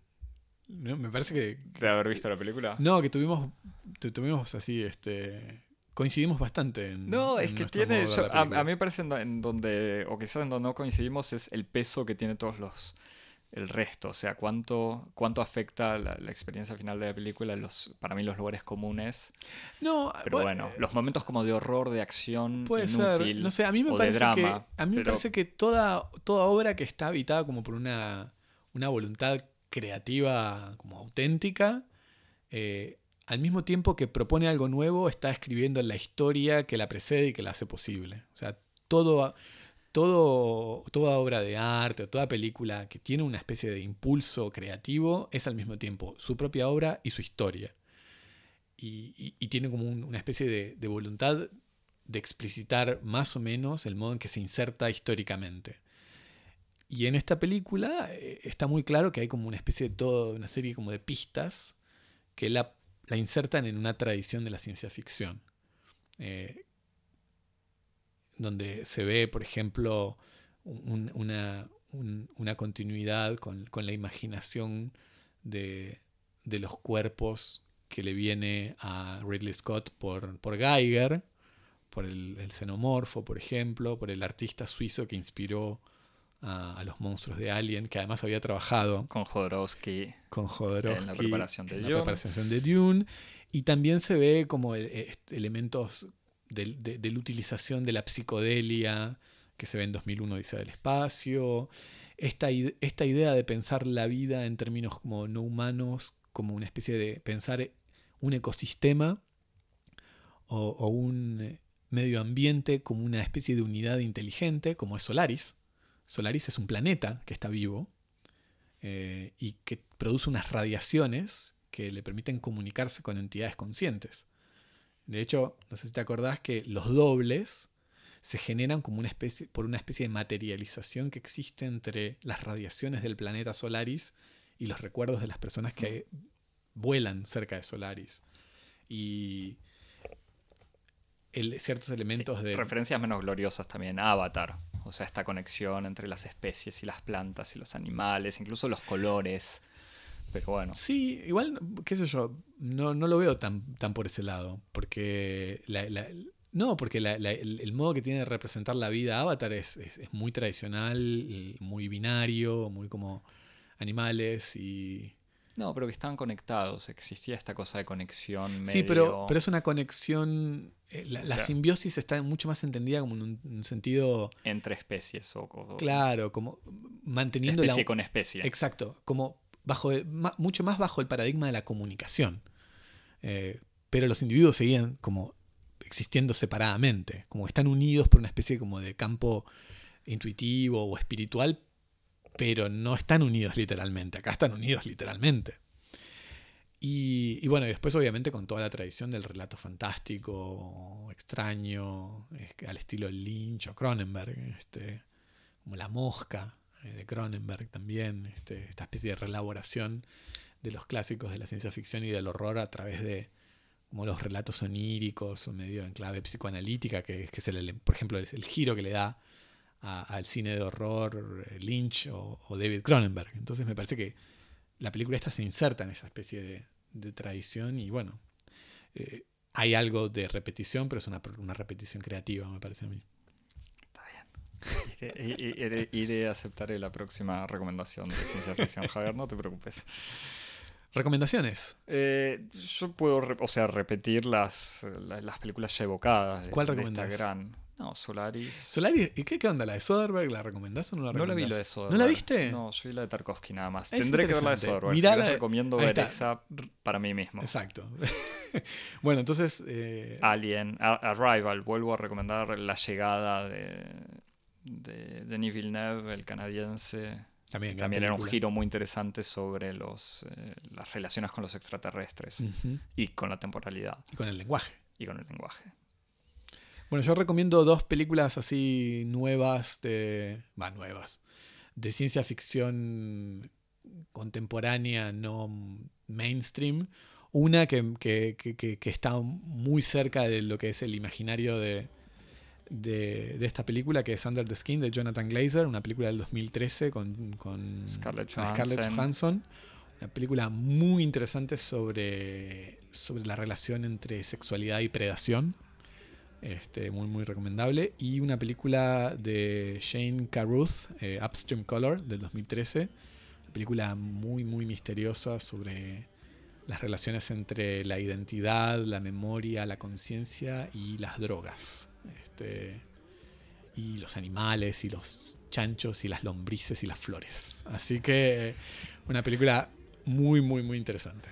no, me parece que. ¿De haber visto la película? No, que tuvimos, tuvimos así, este. Coincidimos bastante en. No, es que tiene. Yo, a, a, mí me parece en, en donde. O quizás en donde no coincidimos es el peso que tiene todos los el resto, o sea, cuánto, cuánto afecta la, la, experiencia final de la película, los, para mí los lugares comunes. No, pero bueno, bueno los momentos como de horror, de acción, puede inútil, ser. No sé, a mí me parece drama. que a mí pero... me parece que toda, toda obra que está habitada como por una, una voluntad creativa como auténtica, eh, al mismo tiempo que propone algo nuevo, está escribiendo la historia que la precede y que la hace posible. O sea, todo todo, toda obra de arte o toda película que tiene una especie de impulso creativo es al mismo tiempo su propia obra y su historia. Y, tiene como un, una especie de, voluntad de explicitar más o menos el modo en que se inserta históricamente. Y en esta película eh, está muy claro que hay como una especie de todo, una serie como de pistas que la, la insertan en una tradición de la ciencia ficción. Eh, donde se ve, por ejemplo, un, una, un, una, continuidad con, con la imaginación de, de, los cuerpos que le viene a Ridley Scott por, por Geiger, por el, el, xenomorfo, por ejemplo, por el artista suizo que inspiró a, a, los monstruos de Alien, que además había trabajado con Jodorowsky, con Jodorowsky en la preparación de, en Dune. La preparación de Dune. Y también se ve como eh, elementos de, la utilización de la psicodelia que se ve en 2001 Dice del Espacio, esta, esta idea de pensar la vida en términos como no humanos, como una especie de pensar un ecosistema o, un medio ambiente como una especie de unidad inteligente, como es Solaris. Solaris es un planeta que está vivo eh, y que produce unas radiaciones que le permiten comunicarse con entidades conscientes. De hecho, no sé si te acordás que los dobles se generan como una especie, por una especie de materialización que existe entre las radiaciones del planeta Solaris y los recuerdos de las personas que vuelan cerca de Solaris. Y el, ciertos elementos sí, de... Referencias menos gloriosas también, Avatar. O sea, esta conexión entre las especies y las plantas y los animales, incluso los colores. Pero bueno. Sí, igual, qué sé yo, no, no lo veo tan, tan por ese lado. Porque la, la, no, porque la, el, el, modo que tiene de representar la vida Avatar es, es, es, muy tradicional, muy binario, muy como animales y... No, pero que estaban conectados, existía esta cosa de conexión. Medio... Sí, pero, pero es una conexión... Eh, la, sea, simbiosis está mucho más entendida como en un, un sentido... Entre especies o... o claro, como manteniendo... Especie la, con especie. Exacto, como bajo mucho más bajo el paradigma de la comunicación. Eh, pero los individuos seguían como existiendo separadamente, como están unidos por una especie como de campo intuitivo o espiritual, pero no están unidos literalmente, acá están unidos literalmente. Y, y, bueno, después obviamente con toda la tradición del relato fantástico, extraño, al estilo Lynch o Cronenberg, este, como La Mosca, de Cronenberg también, este, esta especie de reelaboración de los clásicos de la ciencia ficción y del horror a través de como los relatos oníricos o medio en clave psicoanalítica, que, que es el, por ejemplo el, giro que le da al cine de horror Lynch o, o, David Cronenberg. Entonces me parece que la película esta se inserta en esa especie de, de tradición y bueno, eh, hay algo de repetición, pero es una, una repetición creativa, me parece a mí. Iré, aceptaré la próxima recomendación de ciencia ficción, Javier, no te preocupes. Recomendaciones. Eh, yo puedo, o sea, repetir las, la- las películas ya evocadas de, ¿Cuál de esta recomendás? gran. No, Solaris. Solaris, ¿y qué, qué onda? ¿La de Soderbergh? ¿La recomendás o no la No la recomendás? vi la de Soderbergh. ¿No la viste? No, yo vi la de Tarkovsky nada más. Es Tendré que ver la de. Soderbergh. Mirá la recomiendo ver esa para mí mismo. Exacto. bueno, entonces. eh, Alien, Arrival, vuelvo a recomendar La llegada de, de Denis Villeneuve, el canadiense. también, También era un giro muy interesante sobre los, eh, las relaciones con los extraterrestres y con la temporalidad Y con el lenguaje. y con el lenguaje. Bueno, yo recomiendo dos películas así nuevas de. Va, nuevas. De ciencia ficción contemporánea, no mainstream. Una que- que- que está muy cerca de lo que es el imaginario de, de, de esta película, que es Under the Skin de Jonathan Glazer, una película del 2013 con, con Scarlett. Johansson. Una película muy interesante sobre, sobre la relación entre sexualidad y predación. Este, muy, muy recomendable. Y una película de Shane Carruth, eh, Upstream Color, del 2013. Una película muy, muy misteriosa sobre las relaciones entre la identidad, la memoria, la conciencia y las drogas. Este, y los animales, y los chanchos, y las lombrices, y las flores. Así que una película muy, muy, muy interesante.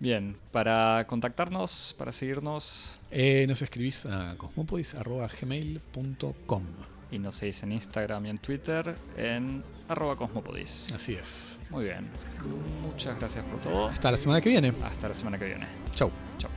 Bien, para contactarnos, para seguirnos, Eh, nos escribís a cosmopodis.gmail.com. y nos seguís en Instagram y en Twitter en arroba cosmopodis. Así es. Muy bien. Muchas gracias por todo. Hasta la semana que viene. Hasta la semana que viene. Chau. Chao.